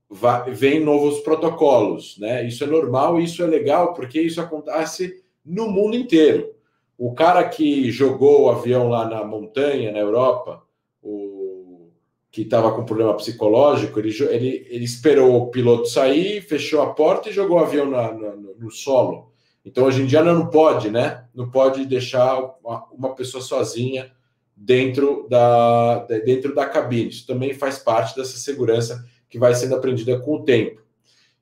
vai, vem novos protocolos, né? Isso é normal, isso é legal, porque isso acontece no mundo inteiro. O cara que jogou o avião lá na montanha, na Europa, o que estava com problema psicológico, ele, ele, ele esperou o piloto sair, fechou a porta e jogou o avião na, no, no solo. Então, hoje em dia, não pode, né? Não pode deixar uma, uma pessoa sozinha dentro da, dentro da cabine. Isso também faz parte dessa segurança que vai sendo aprendida com o tempo.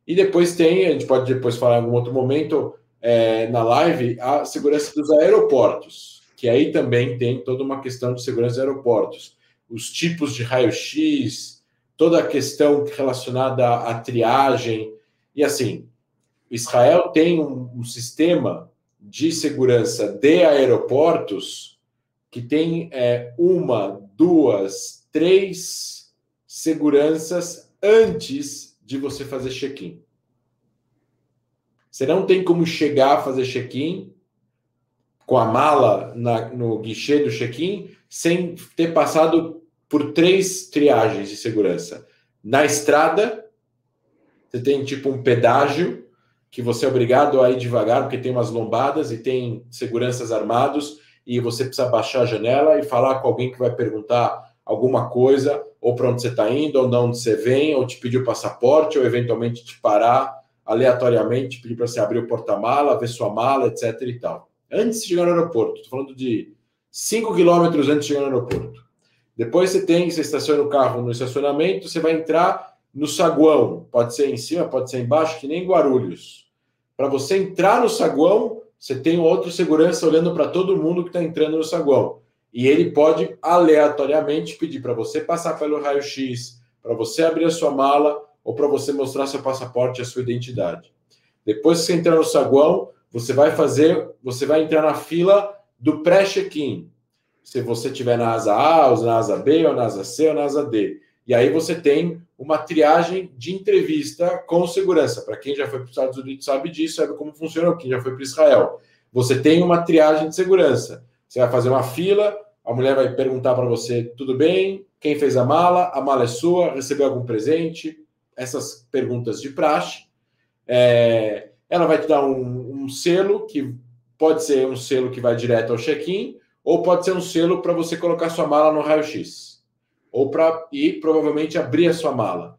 E depois tem, a gente pode depois falar em algum outro momento é, na live, a segurança dos aeroportos, que aí também tem toda uma questão de segurança dos aeroportos. Os tipos de raio-x, toda a questão relacionada à triagem. E assim, Israel tem um, um sistema de segurança de aeroportos que tem é, uma, duas, três seguranças antes de você fazer check-in. Você não tem como chegar a fazer check-in com a mala na, no guichê do check-in sem ter passado por três triagens de segurança. Na estrada, você tem tipo um pedágio que você é obrigado a ir devagar porque tem umas lombadas e tem seguranças armados e você precisa baixar a janela e falar com alguém que vai perguntar alguma coisa, ou para onde você está indo, ou de onde você vem, ou te pedir o passaporte, ou eventualmente te parar aleatoriamente, pedir para você abrir o porta-mala, ver sua mala, etc. e tal. Antes de chegar no aeroporto, estou falando de 5 quilômetros antes de chegar no aeroporto. Depois você tem, você estaciona o carro no estacionamento, você vai entrar no saguão, pode ser em cima, pode ser embaixo, que nem Guarulhos. Para você entrar no saguão, você tem outro segurança olhando para todo mundo que está entrando no saguão. E ele pode aleatoriamente pedir para você passar pelo raio-x, para você abrir a sua mala ou para você mostrar seu passaporte e a sua identidade. Depois que você entrar no saguão, você vai fazer, você vai entrar na fila do pré-check-in. Se você tiver na asa A, ou na asa B, ou na asa C, ou na asa D. E aí você tem uma triagem de entrevista com segurança. Para quem já foi para os Estados Unidos sabe disso, sabe como funciona, quem já foi para Israel. Você tem uma triagem de segurança. Você vai fazer uma fila, a mulher vai perguntar para você: tudo bem? Quem fez a mala? A mala é sua? Recebeu algum presente? Essas perguntas de praxe. É, ela vai te dar um, um selo que pode ser um selo que vai direto ao check-in, ou pode ser um selo para você colocar sua mala no raio-x ou para ir provavelmente abrir a sua mala.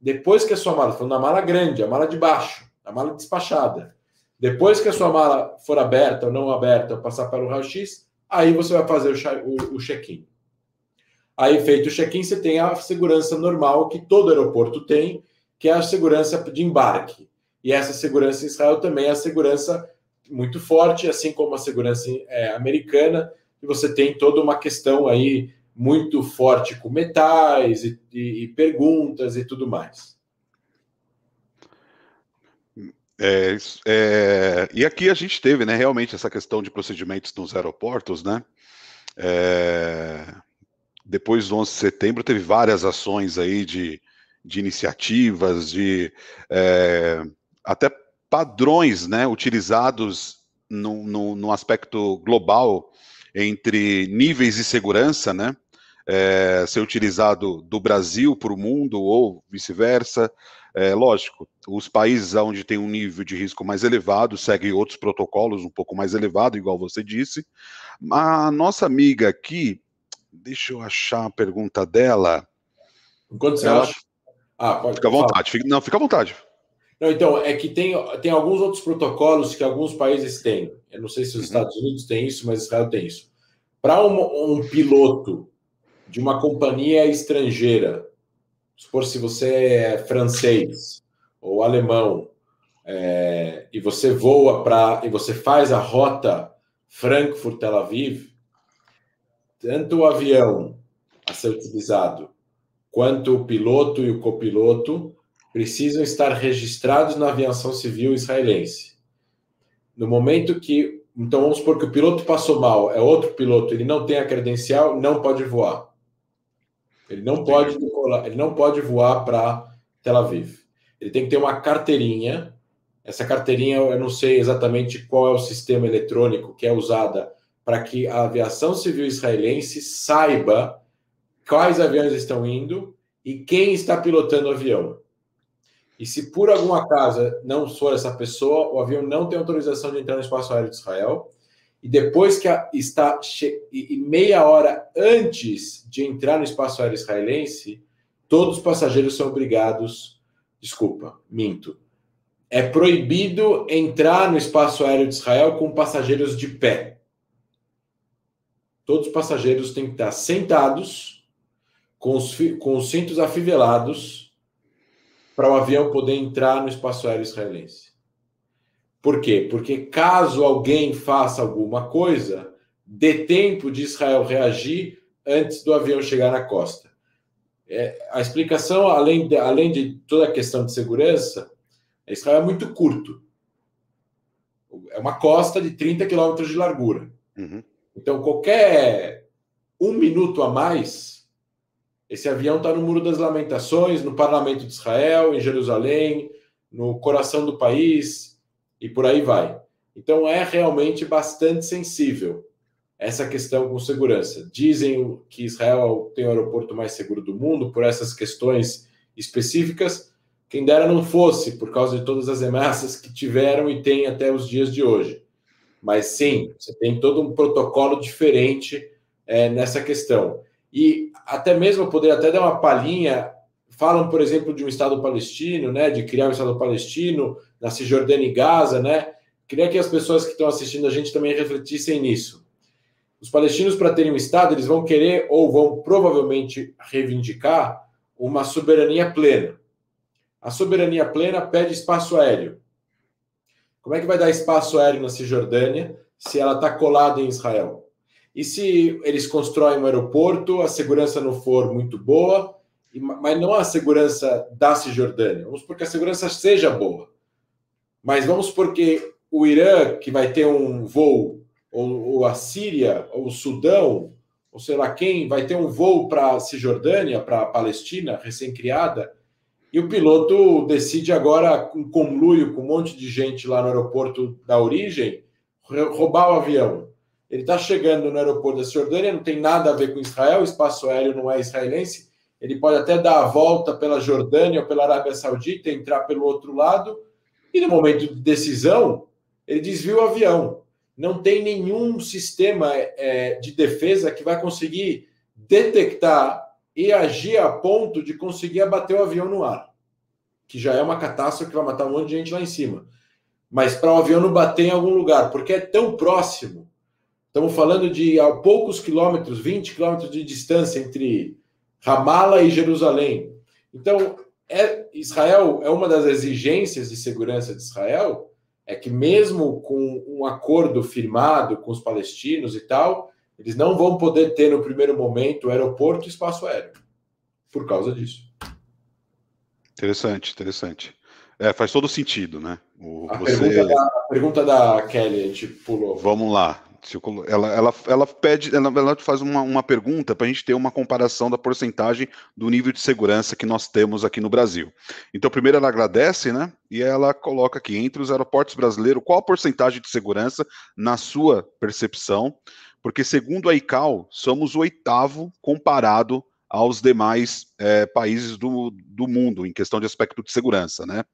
Depois que a sua mala, falando da mala grande, a mala de baixo, a mala despachada. Depois que a sua mala for aberta ou não aberta, ou passar pelo raio-x, aí você vai fazer o, o check-in. Aí, feito o check-in, você tem a segurança normal que todo aeroporto tem, que é a segurança de embarque. E essa segurança em Israel também é a segurança muito forte, assim como a segurança é, americana, e você tem toda uma questão aí muito forte com metais e, e, e perguntas e tudo mais. É, é, e aqui a gente teve, né, realmente essa questão de procedimentos nos aeroportos, né? É, depois do 11 de setembro teve várias ações aí de, de iniciativas, de é, até padrões, né, utilizados no, no, no aspecto global entre níveis de segurança, né? é, ser utilizado do Brasil para o mundo ou vice-versa. É, lógico, os países onde tem um nível de risco mais elevado seguem outros protocolos um pouco mais elevado, igual você disse. A nossa amiga aqui, deixa eu achar a pergunta dela. Enquanto você ela... acha. Ah, pode fica à vontade. Fica... Não, fica à vontade. Não, então, é que tem, tem alguns outros protocolos que alguns países têm. Eu não sei se os uhum. Estados Unidos têm isso, mas Israel tem isso. Para um, um piloto de uma companhia estrangeira, supor se você é francês ou alemão, é, e você voa para e você faz a rota Frankfurt-Tel Aviv, tanto o avião a ser utilizado quanto o piloto e o copiloto precisam estar registrados na aviação civil israelense. No momento que, então vamos supor que o piloto passou mal, é outro piloto, ele não tem a credencial, não pode voar. Ele não pode ele não pode voar para Tel Aviv. Ele tem que ter uma carteirinha. Essa carteirinha eu não sei exatamente qual é o sistema eletrônico que é usada para que a aviação civil israelense saiba quais aviões estão indo e quem está pilotando o avião. E se por algum acaso não for essa pessoa, o avião não tem autorização de entrar no espaço aéreo de Israel e depois que a, está e meia hora antes de entrar no espaço aéreo israelense, todos os passageiros são obrigados, desculpa, minto. É proibido entrar no espaço aéreo de Israel com passageiros de pé. Todos os passageiros têm que estar sentados, com os, com os cintos afivelados, para o avião poder entrar no espaço aéreo israelense. Por quê? Porque caso alguém faça alguma coisa, dê tempo de Israel reagir antes do avião chegar na costa. É, a explicação, além de, além de toda a questão de segurança, Israel é muito curto. É uma costa de 30 quilômetros de largura. Uhum. Então, qualquer um minuto a mais, esse avião está no Muro das Lamentações, no Parlamento de Israel, em Jerusalém, no coração do país e por aí vai. Então, é realmente bastante sensível essa questão com segurança. Dizem que Israel tem o aeroporto mais seguro do mundo por essas questões específicas. Quem dera não fosse, por causa de todas as ameaças que tiveram e tem até os dias de hoje. Mas sim, você tem todo um protocolo diferente é, nessa questão. E até mesmo poder até dar uma palhinha. Falam, por exemplo, de um Estado palestino, né, de criar um Estado palestino na Cisjordânia e Gaza, né? Queria que as pessoas que estão assistindo a gente também refletissem nisso os palestinos, para terem um Estado, eles vão querer ou vão provavelmente reivindicar uma soberania plena. A soberania plena pede espaço aéreo. Como é que vai dar espaço aéreo na Cisjordânia se ela está colada em Israel? E se eles constroem um aeroporto, a segurança não for muito boa, mas não a segurança da Cisjordânia. Vamos porque a segurança seja boa. Mas vamos porque o Irã, que vai ter um voo ou, ou a Síria, ou o Sudão, ou sei lá quem, vai ter um voo para a Cisjordânia, para a Palestina, recém-criada, e o piloto decide agora, um conluio com um monte de gente lá no aeroporto da origem, roubar o avião. Ele está chegando no aeroporto da Cisjordânia, não tem nada a ver com Israel, o espaço aéreo não é israelense, ele pode até dar a volta pela Jordânia ou pela Arábia Saudita, entrar pelo outro lado, e no momento de decisão, ele desvia o avião não tem nenhum sistema é, de defesa que vai conseguir detectar e agir a ponto de conseguir abater o avião no ar, que já é uma catástrofe que vai matar um monte de gente lá em cima. Mas para o avião não bater em algum lugar, porque é tão próximo. Estamos falando de a poucos quilômetros, 20 quilômetros de distância entre Ramala e Jerusalém. Então, é, Israel é uma das exigências de segurança de Israel é que mesmo com um acordo firmado com os palestinos e tal, eles não vão poder ter no primeiro momento aeroporto e espaço aéreo por causa disso. Interessante, interessante. É, faz todo sentido, né? O, a, você... pergunta da, a pergunta da Kelly, a gente pulou. Vamos lá. Ela, ela, ela pede, ela, ela faz uma, uma pergunta para a gente ter uma comparação da porcentagem do nível de segurança que nós temos aqui no Brasil. Então, primeiro ela agradece, né? E ela coloca aqui, entre os aeroportos brasileiros, qual a porcentagem de segurança na sua percepção? Porque, segundo a ICAO, somos o oitavo comparado aos demais é, países do, do mundo em questão de aspecto de segurança, né?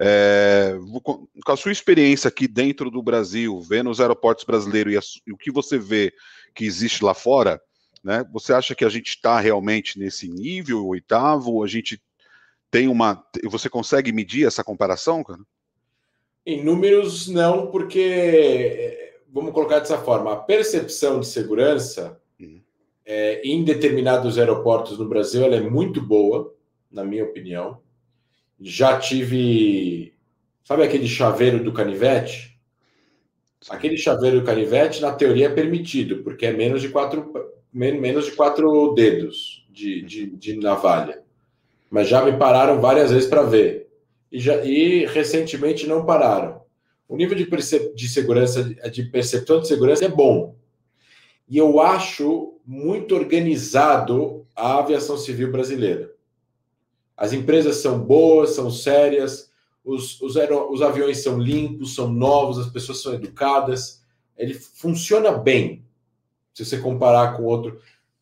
É, com a sua experiência aqui dentro do Brasil, vendo os aeroportos brasileiros e, a, e o que você vê que existe lá fora, né, você acha que a gente está realmente nesse nível, oitavo? A gente tem uma. Você consegue medir essa comparação, cara? Em números, não, porque, vamos colocar dessa forma, a percepção de segurança uhum. é, em determinados aeroportos no Brasil ela é muito boa, na minha opinião. Já tive. Sabe aquele chaveiro do canivete? Aquele chaveiro do canivete, na teoria, é permitido, porque é menos de quatro, menos de quatro dedos de, de, de navalha. Mas já me pararam várias vezes para ver. E, já, e recentemente não pararam. O nível de, percep de segurança, de percepção de segurança é bom. E eu acho muito organizado a aviação civil brasileira. As empresas são boas, são sérias, os, os, os aviões são limpos, são novos, as pessoas são educadas. Ele funciona bem, se você comparar com outro.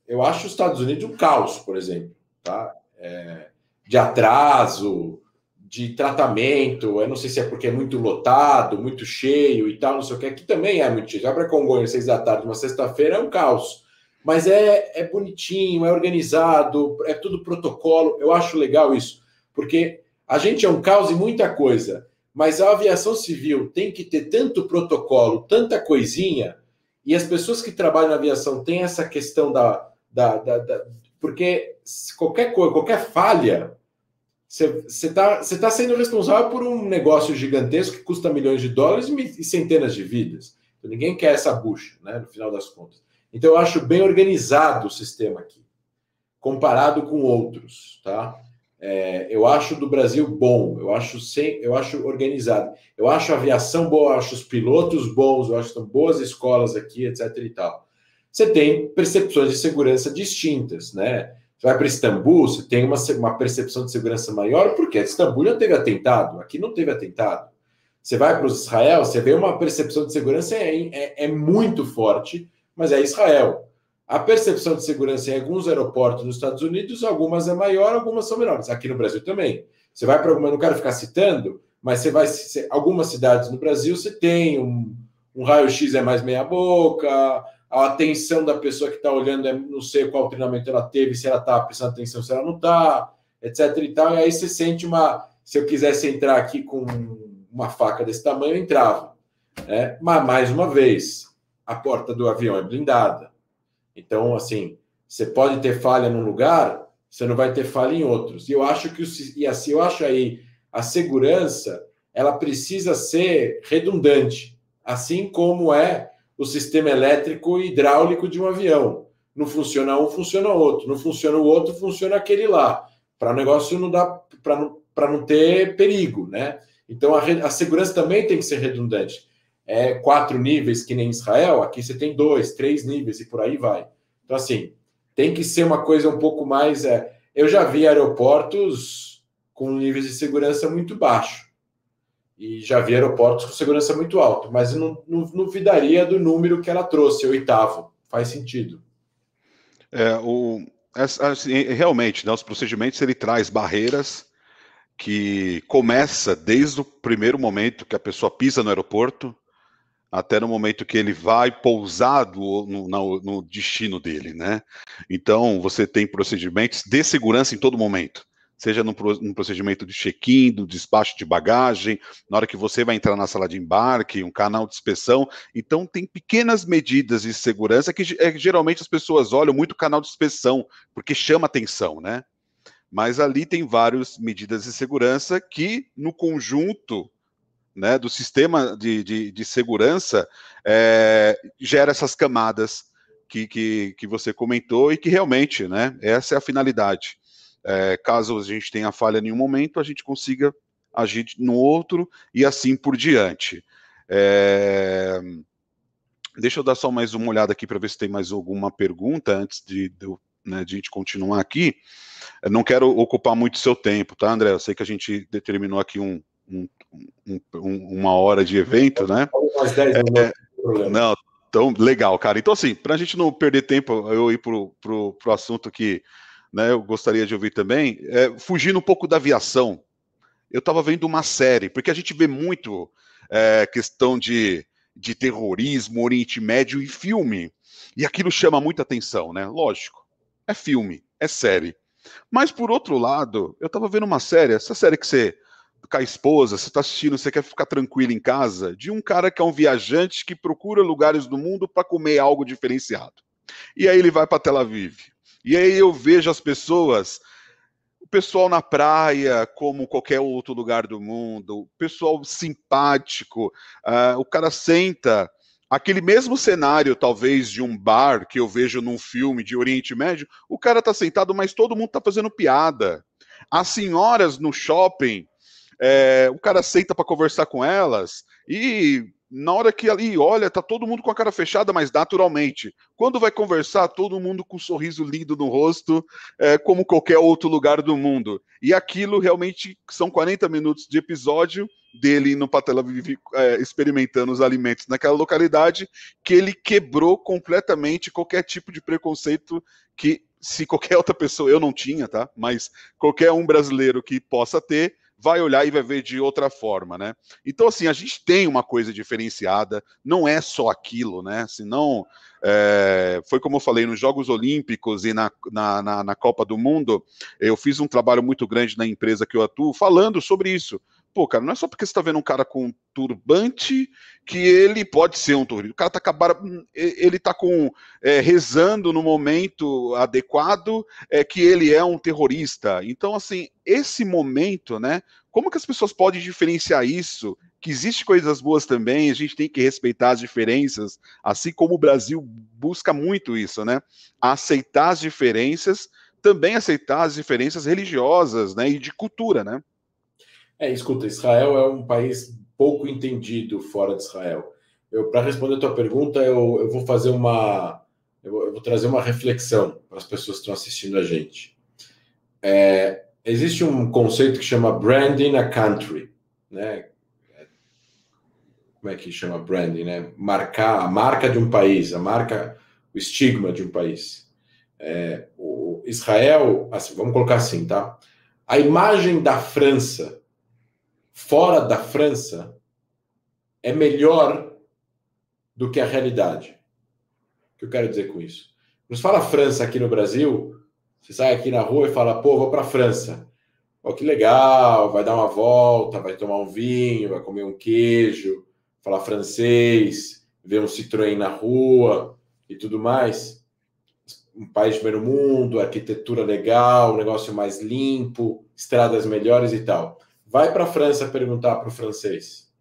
Eu acho os Estados Unidos um caos, por exemplo, tá? É, de atraso, de tratamento. Eu não sei se é porque é muito lotado, muito cheio e tal, não sei o que. Aqui também é muito cheio. Vai para Congonhas, seis da tarde, uma sexta-feira, é um caos mas é, é bonitinho, é organizado, é tudo protocolo. Eu acho legal isso, porque a gente é um caos em muita coisa, mas a aviação civil tem que ter tanto protocolo, tanta coisinha, e as pessoas que trabalham na aviação têm essa questão da. da, da, da porque qualquer coisa, qualquer falha, você está tá sendo responsável por um negócio gigantesco que custa milhões de dólares e centenas de vidas. Então, ninguém quer essa bucha, né, no final das contas. Então, eu acho bem organizado o sistema aqui, comparado com outros, tá? É, eu acho do Brasil bom, eu acho sem, eu acho organizado, eu acho a aviação boa, eu acho os pilotos bons, eu acho que são boas escolas aqui, etc. e tal. Você tem percepções de segurança distintas, né? Você vai para Istambul, você tem uma, uma percepção de segurança maior, porque Istambul não teve atentado, aqui não teve atentado. Você vai para Israel, você vê uma percepção de segurança é, é, é muito forte, mas é Israel. A percepção de segurança em alguns aeroportos nos Estados Unidos, algumas é maior, algumas são menores. Aqui no Brasil também. Você vai para alguma, não quero ficar citando, mas você vai. Algumas cidades no Brasil você tem um, um raio-x é mais meia-boca, a atenção da pessoa que está olhando é não sei qual treinamento ela teve, se ela está prestando atenção, se ela não está, etc. e tal. E aí você sente uma. Se eu quisesse entrar aqui com uma faca desse tamanho, eu entrava. Né? Mas, mais uma vez, a porta do avião é blindada então, assim, você pode ter falha num lugar, você não vai ter falha em outros. E eu acho que e assim, eu acho aí a segurança, ela precisa ser redundante, assim como é o sistema elétrico e hidráulico de um avião. Não funciona um, funciona outro. Não funciona o outro, funciona aquele lá. Para o negócio não dá para não, não ter perigo, né? Então a, a segurança também tem que ser redundante é, quatro níveis, que nem Israel, aqui você tem dois, três níveis e por aí vai. Então, assim, tem que ser uma coisa um pouco mais. É, eu já vi aeroportos com níveis de segurança muito baixo. E já vi aeroportos com segurança muito alto, mas não, não, não duvidaria do número que ela trouxe, oitavo. Faz sentido. É, o, assim, realmente, né, os procedimentos ele traz barreiras que começa desde o primeiro momento que a pessoa pisa no aeroporto, até no momento que ele vai pousar no, no, no, destino dele, né? Então, você tem procedimentos de segurança em todo momento, seja no, no procedimento de check-in, do despacho de bagagem, na hora que você vai entrar na sala de embarque, um canal de inspeção. Então, tem pequenas medidas de segurança que é, geralmente as pessoas olham muito o canal de inspeção, porque chama atenção, né? Mas ali tem várias medidas de segurança que, no conjunto, né, do sistema de, de, de segurança é, gera essas camadas que, que, que, você comentou e que realmente, né, essa é a finalidade. É, caso a gente tenha falha em um momento, a gente consiga agir no outro e assim por diante. É, deixa eu dar só mais uma olhada aqui para ver se tem mais alguma pergunta antes de, de, né, de a gente continuar aqui. Eu não quero ocupar muito seu tempo, tá, André? Eu sei que a gente determinou aqui um, um, um, uma hora de evento, né? É, não, tão legal, cara. Então, assim, para a gente não perder tempo, eu ir pro, pro, pro assunto que né, eu gostaria de ouvir também, é, fugindo um pouco da aviação, eu estava vendo uma série, porque a gente vê muito é, questão de, de terrorismo, Oriente Médio e filme, e aquilo chama muita atenção, né? Lógico, é filme, é série. Mas, por outro lado, eu estava vendo uma série, essa série que você com a esposa, você está assistindo, você quer ficar tranquilo em casa, de um cara que é um viajante que procura lugares do mundo para comer algo diferenciado. E aí ele vai para Tel Aviv. E aí eu vejo as pessoas, o pessoal na praia, como qualquer outro lugar do mundo, o pessoal simpático, uh, o cara senta. Aquele mesmo cenário, talvez, de um bar que eu vejo num filme de Oriente Médio, o cara tá sentado, mas todo mundo tá fazendo piada. As senhoras no shopping é, o cara aceita para conversar com elas e na hora que ali olha, tá todo mundo com a cara fechada, mas naturalmente. Quando vai conversar, todo mundo com um sorriso lindo no rosto, é, como qualquer outro lugar do mundo. E aquilo realmente são 40 minutos de episódio dele no Patela é, experimentando os alimentos naquela localidade, que ele quebrou completamente qualquer tipo de preconceito que se qualquer outra pessoa, eu não tinha, tá? Mas qualquer um brasileiro que possa ter, vai olhar e vai ver de outra forma, né? Então, assim, a gente tem uma coisa diferenciada, não é só aquilo, né? Senão, é, foi como eu falei, nos Jogos Olímpicos e na, na, na, na Copa do Mundo, eu fiz um trabalho muito grande na empresa que eu atuo, falando sobre isso. Pô, cara, não é só porque você está vendo um cara com um turbante que ele pode ser um terrorista. O cara tá acabando, ele tá com é, rezando no momento adequado é, que ele é um terrorista. Então, assim, esse momento, né? Como que as pessoas podem diferenciar isso? Que existe coisas boas também, a gente tem que respeitar as diferenças, assim como o Brasil busca muito isso, né? Aceitar as diferenças, também aceitar as diferenças religiosas, né? E de cultura, né? É, escuta, Israel é um país pouco entendido fora de Israel. Eu, para responder a tua pergunta, eu, eu vou fazer uma, eu vou, eu vou, trazer uma reflexão para as pessoas que estão assistindo a gente. É, existe um conceito que chama branding a country, né? Como é que chama branding, né? Marcar a marca de um país, a marca, o estigma de um país. É, o Israel, assim, vamos colocar assim, tá? A imagem da França fora da França é melhor do que a realidade. O que eu quero dizer com isso? Nos fala França aqui no Brasil, você sai aqui na rua e fala, pô, vou para França. Pô, que legal, vai dar uma volta, vai tomar um vinho, vai comer um queijo, falar francês, ver um Citroën na rua e tudo mais. Um país de primeiro mundo, arquitetura legal, um negócio mais limpo, estradas melhores e tal. Vai para a França perguntar para o francês.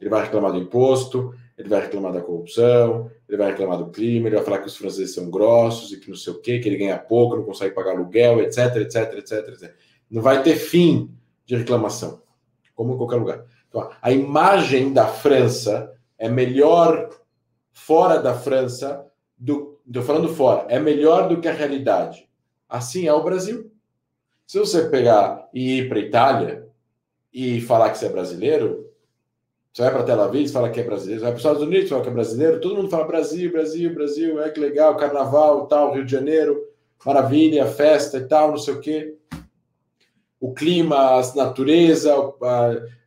Ele vai reclamar do imposto, ele vai reclamar da corrupção, ele vai reclamar do clima, ele vai falar que os franceses são grossos e que não sei o quê, que ele ganha pouco, não consegue pagar aluguel, etc, etc, etc, etc. Não vai ter fim de reclamação, como em qualquer lugar. Então, a imagem da França é melhor fora da França do. Estou falando fora, é melhor do que a realidade. Assim é o Brasil. Se você pegar e ir para Itália e falar que você é brasileiro, você vai para Tel Aviv e fala que é brasileiro, você vai para os Estados Unidos e fala que é brasileiro, todo mundo fala Brasil, Brasil, Brasil, é que legal, carnaval, tal, Rio de Janeiro, maravilha, festa e tal, não sei o quê. O clima, a natureza,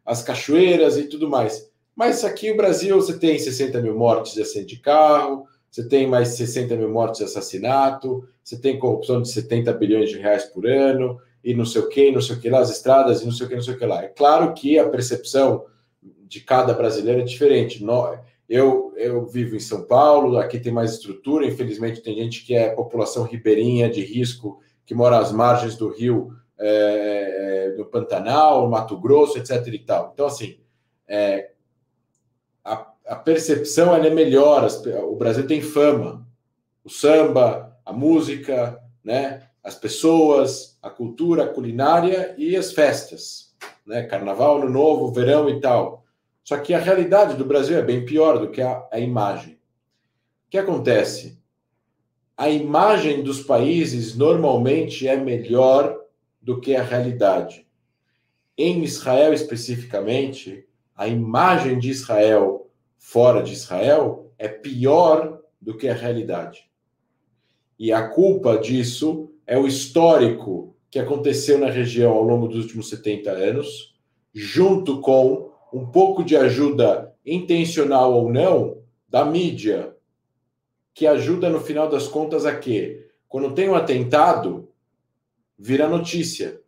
as cachoeiras e tudo mais. Mas aqui no Brasil você tem 60 mil mortes de acidente de carro, você tem mais 60 mil mortes de assassinato, você tem corrupção de 70 bilhões de reais por ano, e não sei o que, não sei o que lá, as estradas e não sei o que, não sei o que lá. É claro que a percepção de cada brasileiro é diferente. Eu, eu vivo em São Paulo, aqui tem mais estrutura, infelizmente tem gente que é população ribeirinha de risco, que mora às margens do rio, é, do Pantanal, Mato Grosso, etc. e tal. Então, assim, é, a, a, percepção é melhor, o Brasil tem fama, o samba, a música, né? as pessoas, a cultura, a culinária e as festas, né? Carnaval, Ano Novo, verão e tal. Só que a realidade do Brasil é bem pior do que a, a imagem. O que acontece? A imagem dos países normalmente é melhor do que a realidade. Em Israel especificamente, a imagem de Israel fora de Israel é pior do que a realidade. E a culpa disso é o histórico que aconteceu na região ao longo dos últimos 70 anos, junto com um pouco de ajuda intencional ou não da mídia, que ajuda no final das contas a quê? Quando tem um atentado, vira notícia.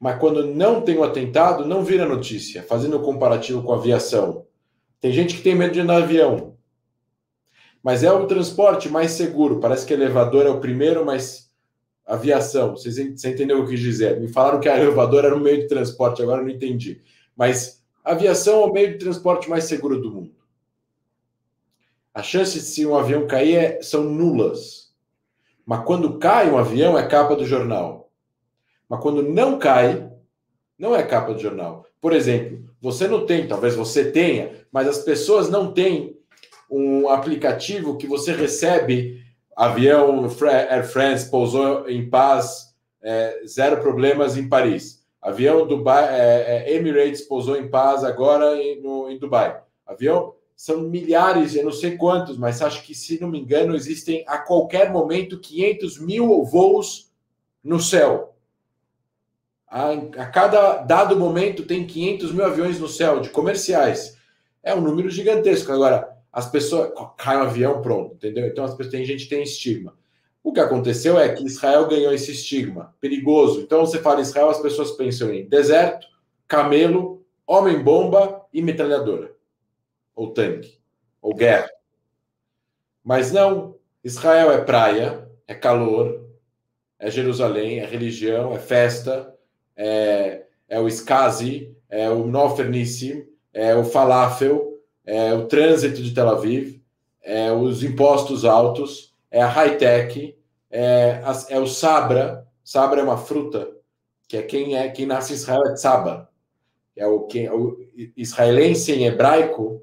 Mas quando não tem um atentado, não vira notícia, fazendo o um comparativo com a aviação. Tem gente que tem medo de andar avião. Mas é o transporte mais seguro. Parece que elevador é o primeiro, mas aviação, vocês, você entendeu o que quis dizer? Me falaram que a elevador era um meio de transporte, agora eu não entendi. Mas aviação é o meio de transporte mais seguro do mundo. As chances de se um avião cair é, são nulas. Mas quando cai um avião, é capa do jornal. Mas quando não cai, não é capa do jornal. Por exemplo, você não tem, talvez você tenha, mas as pessoas não têm um aplicativo que você recebe Avião Air France pousou em paz, é, zero problemas em Paris. Avião Dubai, é, é, Emirates pousou em paz agora em, no, em Dubai. Avião são milhares, eu não sei quantos, mas acho que, se não me engano, existem a qualquer momento 500 mil voos no céu. A, a, cada dado momento tem 500 mil aviões no céu, de comerciais. É um número gigantesco. Agora, as pessoas. Cai um avião, pronto, entendeu? Então as pessoas, tem gente tem estigma. O que aconteceu é que Israel ganhou esse estigma perigoso. Então você fala Israel, as pessoas pensam em deserto, camelo, homem-bomba e metralhadora. Ou tanque. Ou guerra. Mas não. Israel é praia, é calor, é Jerusalém, é religião, é festa, é, é o Skazi, é o Nofernissim, é o falafel, é o trânsito de Tel Aviv, é os impostos altos, é a high-tech, é, é o sabra. Sabra é uma fruta, que é quem é quem nasce em Israel é tzaba. É o, quem, o israelense em hebraico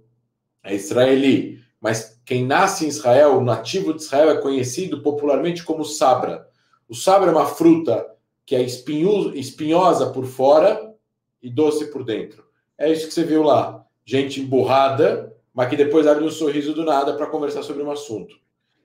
é israeli, mas quem nasce em Israel, o nativo de Israel, é conhecido popularmente como sabra. O sabra é uma fruta que é espinho, espinhosa por fora e doce por dentro. É isso que você viu lá. Gente emburrada, mas que depois abre um sorriso do nada para conversar sobre um assunto.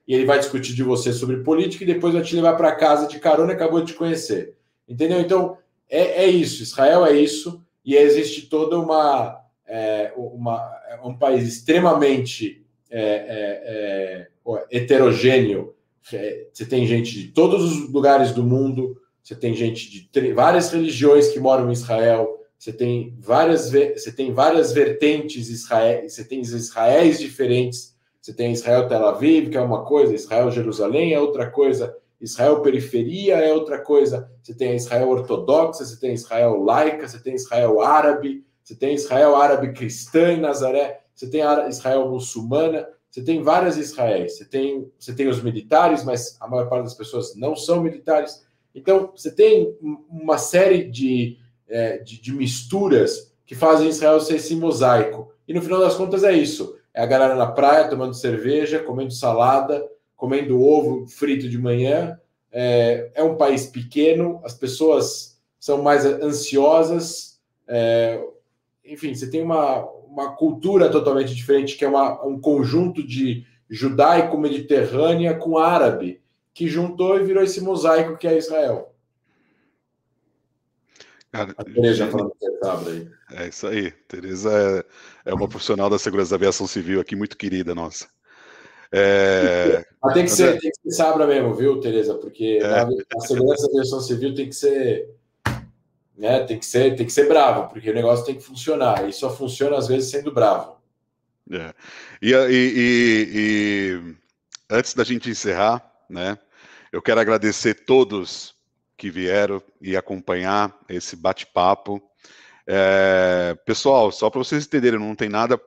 E ele vai discutir de você sobre política e depois vai te levar para casa de carona acabou de te conhecer. Entendeu? Então, é, é isso. Israel é isso. E existe toda uma. É, uma é um país extremamente é, é, é heterogêneo. Você tem gente de todos os lugares do mundo, você tem gente de várias religiões que moram em Israel, você tem várias, você tem várias vertentes Israel, você tem Israéis diferentes, você tem Israel Tel Aviv, que é uma coisa, Israel Jerusalém é outra coisa, Israel periferia é outra coisa, você tem Israel ortodoxa, você tem Israel laica, você tem Israel árabe, você tem Israel árabe cristã em Nazaré, você tem Israel muçulmana, você tem várias Israéis, você tem, você tem os militares, mas a maior parte das pessoas não são militares. Então, você tem uma série de é, de, de, misturas que fazem Israel ser esse mosaico. E no final das contas é isso: é a galera na praia tomando cerveja, comendo salada, comendo ovo frito de manhã. É, é um país pequeno, as pessoas são mais ansiosas. É, enfim, você tem uma, uma cultura totalmente diferente, que é uma, um conjunto de judaico-mediterrânea com árabe, que juntou e virou esse mosaico que é Israel. Cara, a Tereza falando que é aí. É isso aí. Tereza é, é uma profissional da segurança da aviação civil aqui, muito querida nossa. É... Mas tem que, ser, tem que ser sabra mesmo, viu, Tereza? Porque é. a, a, segurança da aviação civil tem que ser. Né, tem, que ser tem que ser bravo, porque o negócio tem que funcionar. E só funciona, às vezes, sendo bravo. É. E, e, e, e antes da gente encerrar, né, eu quero agradecer todos que vieram e acompanhar esse bate-papo. É, pessoal, só para vocês entenderem, não tem nada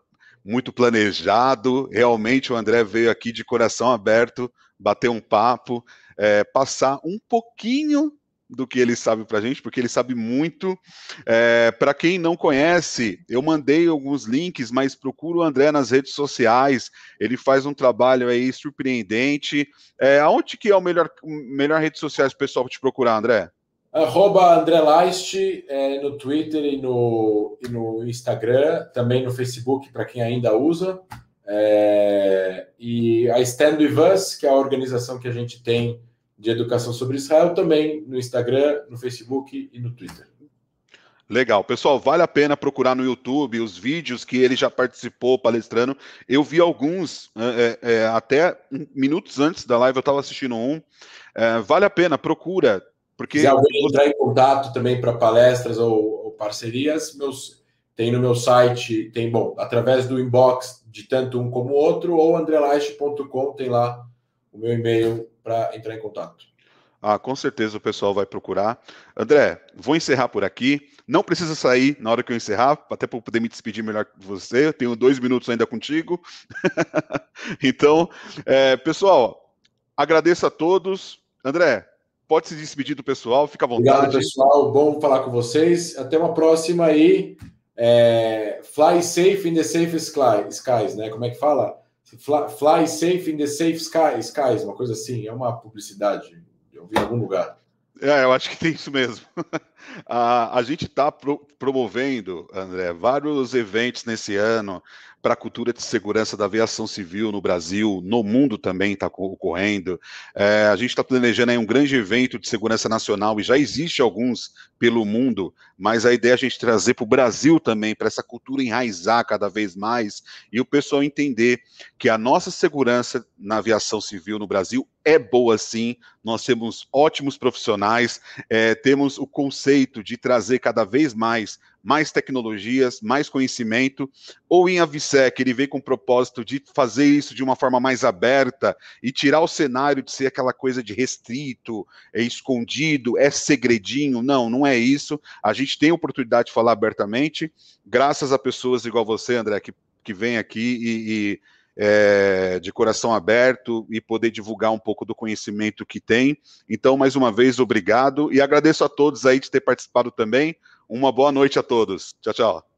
muito planejado. Realmente o André veio aqui de coração aberto, bater um papo, é, passar um pouquinho do que ele sabe para a gente, porque ele sabe muito. É, para quem não conhece, eu mandei alguns links, mas procura o André nas redes sociais. Ele faz um trabalho aí surpreendente. É, aonde que é o melhor, melhor rede sociais para o pessoal te procurar, André? Arroba André Leist é, no Twitter e no, e no Instagram, também no Facebook, para quem ainda usa. É, e a Stand With Us, que é a organização que a gente tem de educação sobre Israel também no Instagram, no Facebook e no Twitter. Legal, pessoal, vale a pena procurar no YouTube os vídeos que ele já participou palestrando. Eu vi alguns é, é, até minutos antes da live, eu estava assistindo um. É, vale a pena, procura. Porque Se alguém entrar em contato também para palestras ou, ou, parcerias, meus, tem no meu site, tem, bom, através do inbox de tanto um como o outro, ou andrelache.com, tem lá o meu e-mail para entrar em contato. Ah, com certeza o pessoal vai procurar. André, vou encerrar por aqui. Não precisa sair na hora que eu encerrar, até para poder me despedir melhor que você. Eu tenho dois minutos ainda contigo. então, é, pessoal, agradeço a todos. André, pode se despedir do pessoal, fica à vontade. Obrigado, pessoal. Bom falar com vocês. Até uma próxima aí. É, fly safe in the safe skies, né? Como é que fala? Fly, fly safe in the safe sky, skies, uma coisa assim, é uma publicidade, eu vi em algum lugar. É, eu acho que tem isso mesmo. a, a gente está pro, promovendo, André, vários eventos nesse ano para a cultura de segurança da aviação civil no Brasil, no mundo também está ocorrendo. É, a gente está planejando um grande evento de segurança nacional e já existe alguns pelo mundo, mas a ideia é a gente trazer para o Brasil também, para essa cultura enraizar cada vez mais e o pessoal entender que a nossa segurança na aviação civil no Brasil é boa sim, nós temos ótimos profissionais, é, temos o conceito conceito de trazer cada vez mais mais tecnologias, mais conhecimento, ou em Avisec ele vem com o propósito de fazer isso de uma forma mais aberta e tirar o cenário de ser aquela coisa de restrito, é escondido, é segredinho. Não, não é isso. A gente tem a oportunidade de falar abertamente, graças a pessoas igual você, André, que, que vem aqui e, e é, de coração aberto e poder divulgar um pouco do conhecimento que tem. Então, mais uma vez, obrigado e agradeço a todos aí de ter participado também. Uma boa noite a todos. Tchau, tchau.